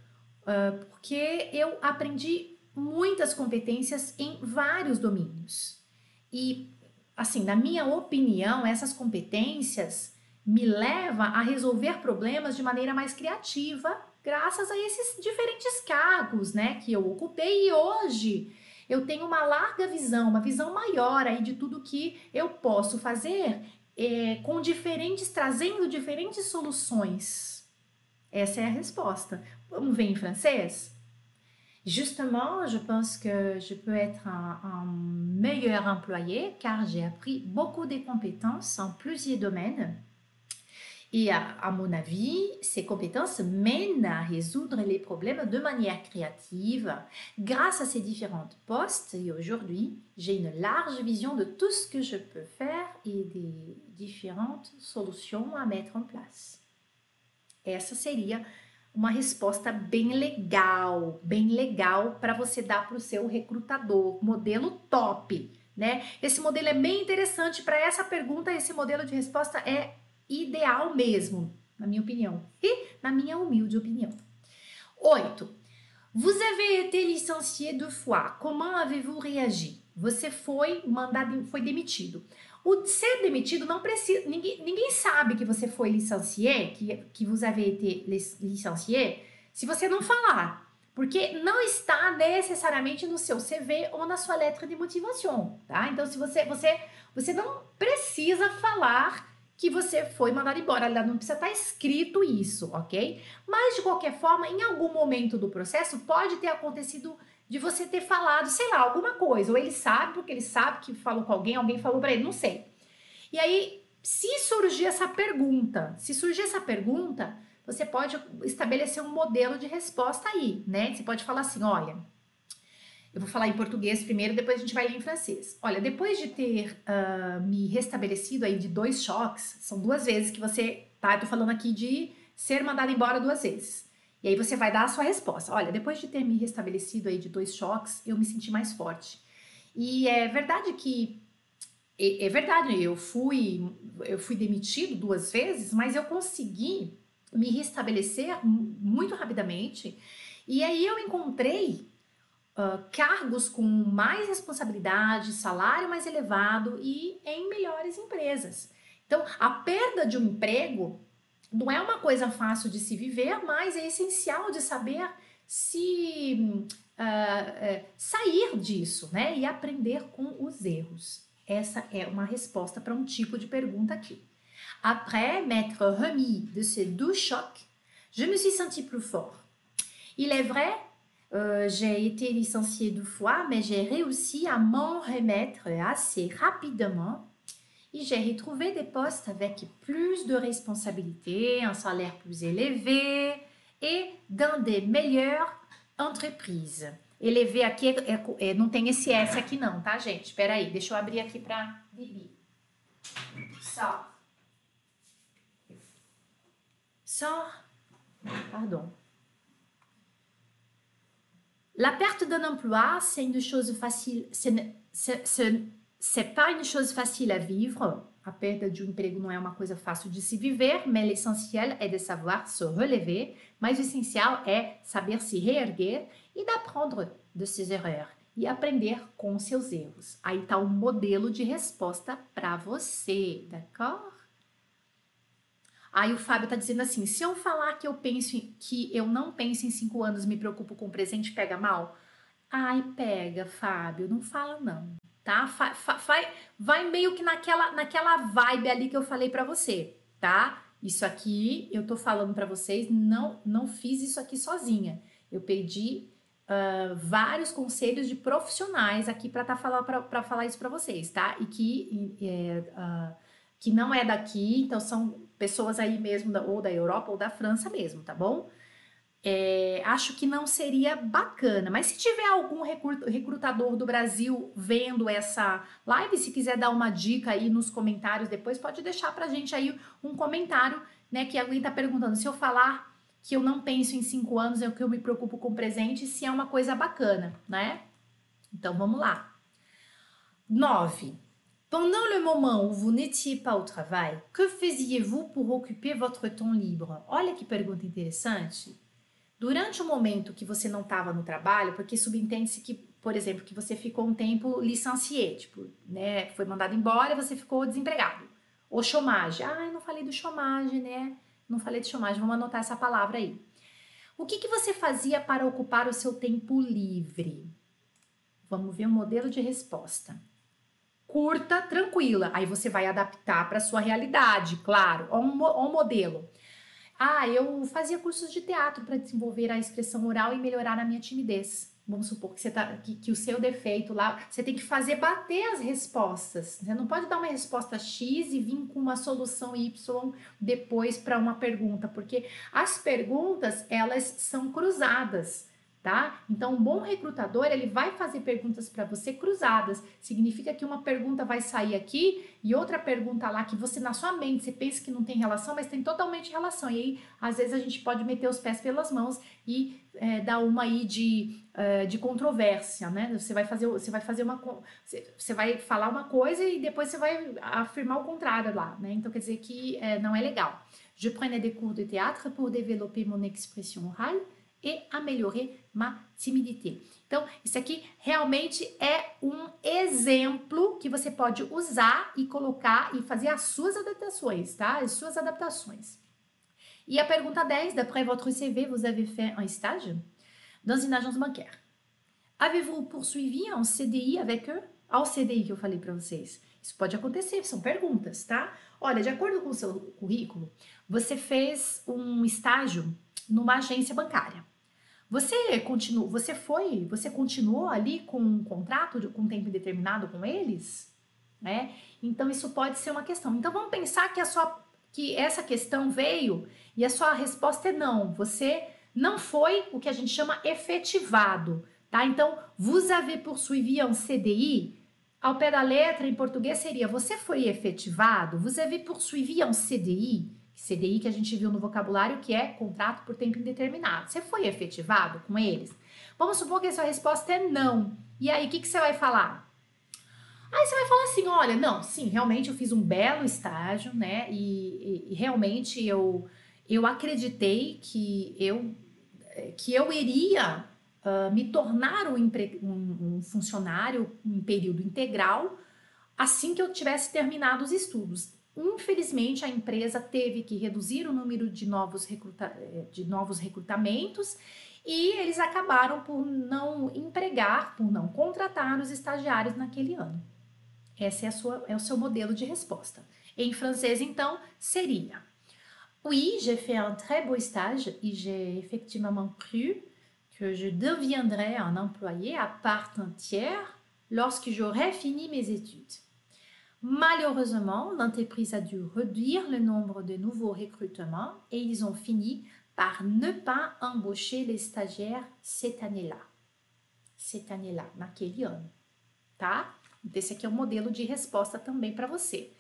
uh, porque eu aprendi muitas competências em vários domínios. E, assim, na minha opinião, essas competências me levam a resolver problemas de maneira mais criativa, graças a esses diferentes cargos, né, que eu ocupei e hoje eu tenho uma larga visão, uma visão maior aí de tudo que eu posso fazer é, com diferentes, trazendo diferentes soluções. Essa é a resposta. Vamos ver em francês? Justement, je pense que je peux être un, meilleur employé car j'ai appris beaucoup de compétences en plusieurs domaines. Et à, à, mon avis, ces compétences mènent à résoudre les problèmes de manière créative. Grâce à ces différents postes, et aujourd'hui, j'ai une large vision de tout ce que je peux faire et des différentes solutions à mettre en place. Essa seria uma resposta bem legal, bem legal para você dar para o seu recrutador, modelo top, né? Esse modelo é bem interessante para essa pergunta, esse modelo de resposta é ideal mesmo, na minha opinião, e na minha humilde opinião. 8. Vous avez été licencié deux fois. Comment avez-vous réagi? Você foi mandado, foi demitido. O ser demitido não precisa. Ninguém, ninguém sabe que você foi licencié, que, que vous avez été licencié, se você não falar. Porque não está necessariamente no seu CV ou na sua letra de motivação, tá? Então, se você, você, você não precisa falar que você foi mandado embora, não precisa estar escrito isso, ok? Mas de qualquer forma, em algum momento do processo, pode ter acontecido de você ter falado, sei lá, alguma coisa, ou ele sabe porque ele sabe que falou com alguém, alguém falou para ele, não sei. E aí, se surgir essa pergunta, se surgir essa pergunta, você pode estabelecer um modelo de resposta aí, né? Você pode falar assim, olha, eu vou falar em português primeiro, depois a gente vai ler em francês. Olha, depois de ter uh, me restabelecido aí de dois choques, são duas vezes que você, tá? Eu tô falando aqui de ser mandado embora duas vezes. E aí você vai dar a sua resposta. Olha, depois de ter me restabelecido aí de dois choques, eu me senti mais forte. E é verdade que é, é verdade, eu fui eu fui demitido duas vezes, mas eu consegui me restabelecer muito rapidamente. E aí eu encontrei uh, cargos com mais responsabilidade, salário mais elevado e em melhores empresas. Então, a perda de um emprego não é uma coisa fácil de se viver, mas é essencial de saber se uh, sair disso, né? E aprender com os erros. Essa é uma resposta para um tipo de pergunta aqui. Après m'être remis de ces deux chocs, je me suis senti plus fort. Il est vrai, euh, j'ai été licenciée deux fois, mais j'ai réussi à m'en remettre assez rapidement j'ai retrouvé des postes avec plus de responsabilités, un salaire plus élevé et dans des meilleures entreprises. Élevé aqui é, é, não tem esse S aqui não, tá, gente? Espera aí, deixa eu abrir aqui para Bibi. Só. Só. Pardon. La perte d'un emploi, c'est une chose facile. Ce c'est pas une chose facile à vivre. A perda de um emprego não é uma coisa fácil de se viver, mas l'essentiel é de savoir se relever. Mas o essencial é saber se reerguer e d'apprendre de ses erreurs e aprender com seus erros. Aí está o um modelo de resposta para você, d'accord? Aí o Fábio está dizendo assim: se eu falar que eu penso em, que eu não penso em cinco anos, me preocupo com o presente, pega mal? Ai, pega, Fábio, não fala não tá? Fa, vai, vai meio que naquela, naquela vibe ali que eu falei para você, tá? Isso aqui eu tô falando para vocês, não, não fiz isso aqui sozinha. Eu pedi uh, vários conselhos de profissionais aqui para tá falar para falar isso para vocês, tá? E que é, uh, que não é daqui, então são pessoas aí mesmo da, ou da Europa ou da França mesmo, tá bom? É, acho que não seria bacana. Mas se tiver algum recrutador do Brasil vendo essa live, se quiser dar uma dica aí nos comentários depois, pode deixar pra gente aí um comentário, né? Que alguém tá perguntando se eu falar que eu não penso em cinco anos, é o que eu me preocupo com o presente, se é uma coisa bacana, né? Então vamos lá. 9. Pendant le moment où vous n'étiez pas au travail, que faisiez-vous pour occuper votre temps libre? Olha que pergunta interessante. Durante o momento que você não estava no trabalho, porque subentende-se que, por exemplo, que você ficou um tempo licencié, tipo, né, foi mandado embora e você ficou desempregado. Ou chômage. Ah, não falei do chômage, né? Não falei de chômage, vamos anotar essa palavra aí. O que, que você fazia para ocupar o seu tempo livre? Vamos ver um modelo de resposta curta, tranquila. Aí você vai adaptar para sua realidade, claro, ou um, um modelo. Ah, eu fazia cursos de teatro para desenvolver a expressão oral e melhorar a minha timidez. Vamos supor que, você tá, que, que, o seu defeito lá, você tem que fazer bater as respostas. Você não pode dar uma resposta X e vir com uma solução Y depois para uma pergunta, porque as perguntas elas são cruzadas tá? Então, um bom recrutador, ele vai fazer perguntas para você cruzadas. Significa que uma pergunta vai sair aqui e outra pergunta lá que você na sua mente você pensa que não tem relação, mas tem totalmente relação. E aí, às vezes a gente pode meter os pés pelas mãos e é, dar uma aí de, uh, de controvérsia, né? Você vai fazer, você vai fazer uma, você vai falar uma coisa e depois você vai afirmar o contrário lá, né? Então quer dizer que é, não é legal. Je prenais des cours de théâtre pour développer mon expression orale e améliorer ma timidité. Então, isso aqui realmente é um exemplo que você pode usar e colocar e fazer as suas adaptações, tá? As suas adaptações. E a pergunta 10, d'après votre CV, vous avez fait un stage dans une agence bancaire. Avez-vous poursuivi un CDI avec eux? Ao CDI que eu falei para vocês. Isso pode acontecer, são perguntas, tá? Olha, de acordo com o seu currículo, você fez um estágio numa agência bancária. Você continua, você foi, você continuou ali com um contrato de, com tempo indeterminado com eles, né? Então isso pode ser uma questão. Então vamos pensar que a sua que essa questão veio e a sua resposta é não. Você não foi o que a gente chama efetivado, tá? Então, vous avez poursuivi un CDI, ao pé da letra em português seria você foi efetivado, vous avez poursuivi un CDI. CDI que a gente viu no vocabulário, que é contrato por tempo indeterminado. Você foi efetivado com eles? Vamos supor que a sua resposta é não. E aí, o que, que você vai falar? Aí você vai falar assim: olha, não, sim, realmente eu fiz um belo estágio, né? E, e, e realmente eu, eu acreditei que eu, que eu iria uh, me tornar um, um, um funcionário em período integral assim que eu tivesse terminado os estudos. Infelizmente, a empresa teve que reduzir o número de novos, recruta eh, de novos recrutamentos e eles acabaram por não empregar, por não contratar os estagiários naquele ano. Esse é, sua, é o seu modelo de resposta. Em francês, então, seria Oui, j'ai fait un très beau stage et j'ai effectivement cru que je deviendrais un employé à part entière lorsque j'aurais fini mes études. Malheureusement, l'entreprise a dû réduire le nombre de nouveaux recrutements et ils ont fini par ne pas embaucher les stagiaires cette année-là. Cette année-là, naquele ano, tá? Esse aqui é um modelo de resposta também para você.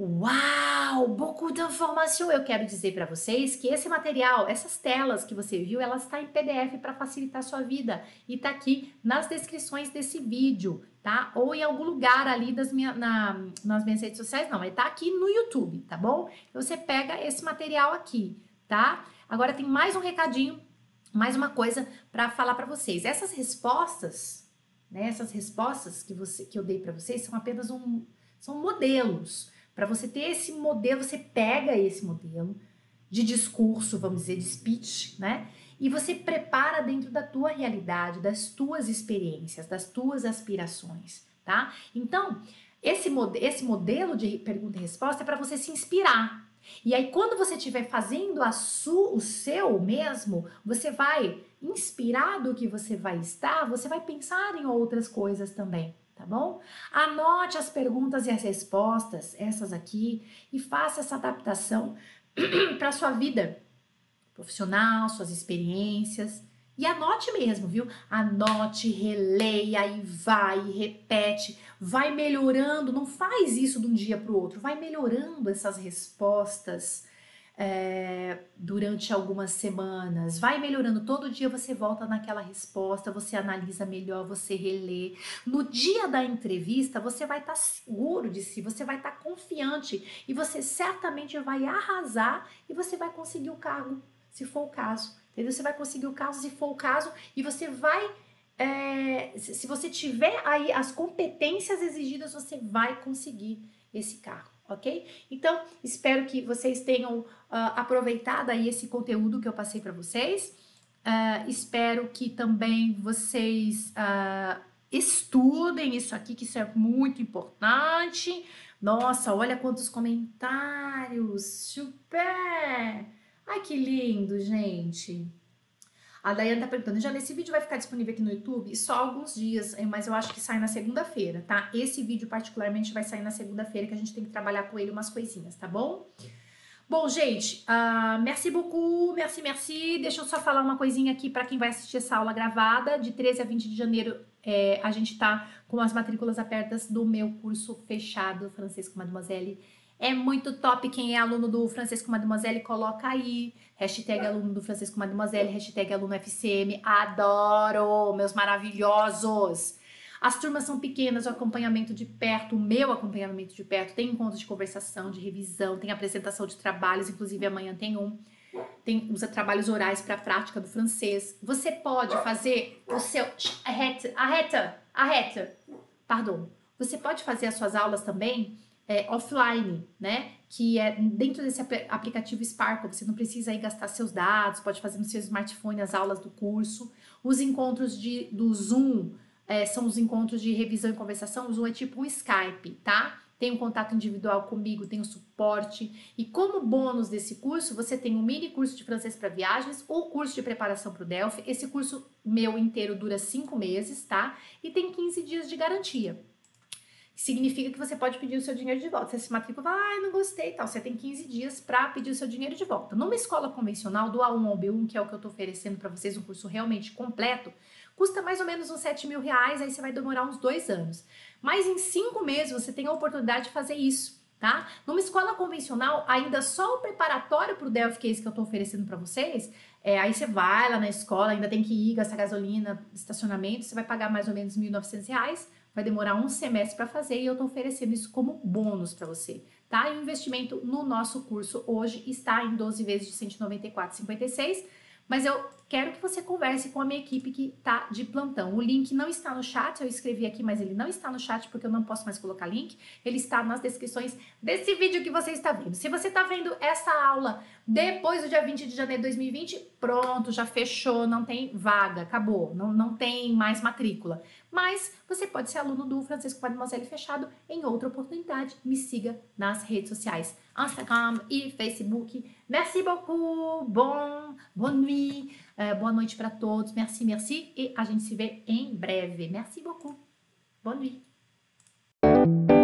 Uau, beaucoup d'informations! Eu quero dizer para vocês que esse material, essas telas que você viu, elas está em PDF para facilitar a sua vida e está aqui nas descrições desse vídeo, tá? Ou em algum lugar ali das minha, na, nas minhas redes sociais, não, ele está aqui no YouTube, tá bom? Então você pega esse material aqui, tá? Agora tem mais um recadinho, mais uma coisa para falar para vocês. Essas respostas, né? Essas respostas que você que eu dei para vocês são apenas um, são modelos para você ter esse modelo, você pega esse modelo de discurso, vamos dizer, de speech, né? E você prepara dentro da tua realidade, das tuas experiências, das tuas aspirações, tá? Então, esse, mod esse modelo de pergunta e resposta é para você se inspirar. E aí, quando você estiver fazendo a o seu mesmo, você vai, inspirado que você vai estar, você vai pensar em outras coisas também tá bom? Anote as perguntas e as respostas, essas aqui, e faça essa adaptação para sua vida profissional, suas experiências. E anote mesmo, viu? Anote, releia e vai, repete, vai melhorando. Não faz isso de um dia para o outro, vai melhorando essas respostas é, durante algumas semanas, vai melhorando. Todo dia você volta naquela resposta, você analisa melhor, você relê. No dia da entrevista, você vai estar tá seguro de si, você vai estar tá confiante e você certamente vai arrasar e você vai conseguir o cargo, se for o caso. Entendeu? Você vai conseguir o caso, se for o caso, e você vai. É, se você tiver aí as competências exigidas, você vai conseguir esse cargo ok? Então, espero que vocês tenham uh, aproveitado aí esse conteúdo que eu passei para vocês. Uh, espero que também vocês uh, estudem isso aqui, que isso é muito importante. Nossa, olha quantos comentários! Super! Ai, que lindo, gente! A Dayane tá perguntando, já nesse vídeo vai ficar disponível aqui no YouTube? Só alguns dias, eh, mas eu acho que sai na segunda-feira, tá? Esse vídeo particularmente vai sair na segunda-feira, que a gente tem que trabalhar com ele umas coisinhas, tá bom? Bom, gente, uh, merci beaucoup, merci, merci. Deixa eu só falar uma coisinha aqui para quem vai assistir essa aula gravada. De 13 a 20 de janeiro, é, a gente tá com as matrículas abertas do meu curso fechado, Francês com Mademoiselle é muito top. Quem é aluno do Francisco Mademoiselle, coloca aí. Hashtag aluno do Francisco Mademoiselle, hashtag aluno FCM. Adoro, meus maravilhosos. As turmas são pequenas, o acompanhamento de perto, o meu acompanhamento de perto, tem encontros de conversação, de revisão, tem apresentação de trabalhos, inclusive amanhã tem um. Tem usa trabalhos orais para a prática do francês. Você pode fazer o seu. Arreta, arreta, arreta. Pardon. Você pode fazer as suas aulas também é, offline, né? Que é dentro desse aplicativo Sparkle, você não precisa aí gastar seus dados, pode fazer no seu smartphone as aulas do curso. Os encontros de, do Zoom é, são os encontros de revisão e conversação. O Zoom é tipo um Skype, tá? Tem um contato individual comigo, tem o um suporte. E como bônus desse curso, você tem um mini curso de francês para viagens, o curso de preparação para o Delphi. Esse curso meu inteiro dura cinco meses, tá? E tem 15 dias de garantia significa que você pode pedir o seu dinheiro de volta. Você se matricula, ah, não gostei tal. Você tem 15 dias para pedir o seu dinheiro de volta. Numa escola convencional, do A1 ao B1, que é o que eu estou oferecendo para vocês, um curso realmente completo, custa mais ou menos uns 7 mil reais, aí você vai demorar uns dois anos. Mas em cinco meses você tem a oportunidade de fazer isso. Tá? Numa escola convencional, ainda só o preparatório para o Delphi, esse que eu estou oferecendo para vocês, é, aí você vai lá na escola, ainda tem que ir gastar gasolina, estacionamento, você vai pagar mais ou menos R$ 1.900 vai demorar um semestre para fazer e eu estou oferecendo isso como bônus para você, tá? E o investimento no nosso curso hoje está em 12 vezes de 194,56, mas eu quero que você converse com a minha equipe que está de plantão. O link não está no chat, eu escrevi aqui, mas ele não está no chat porque eu não posso mais colocar link. Ele está nas descrições desse vídeo que você está vendo. Se você está vendo essa aula depois do dia 20 de janeiro de 2020, pronto, já fechou, não tem vaga, acabou, não, não tem mais matrícula. Mas você pode ser aluno do Francisco Mademoiselle Fechado em outra oportunidade. Me siga nas redes sociais, Instagram e Facebook. Merci beaucoup, bon, bonne nuit, uh, boa noite para todos. Merci, merci. E a gente se vê em breve. Merci beaucoup. Bonne nuit.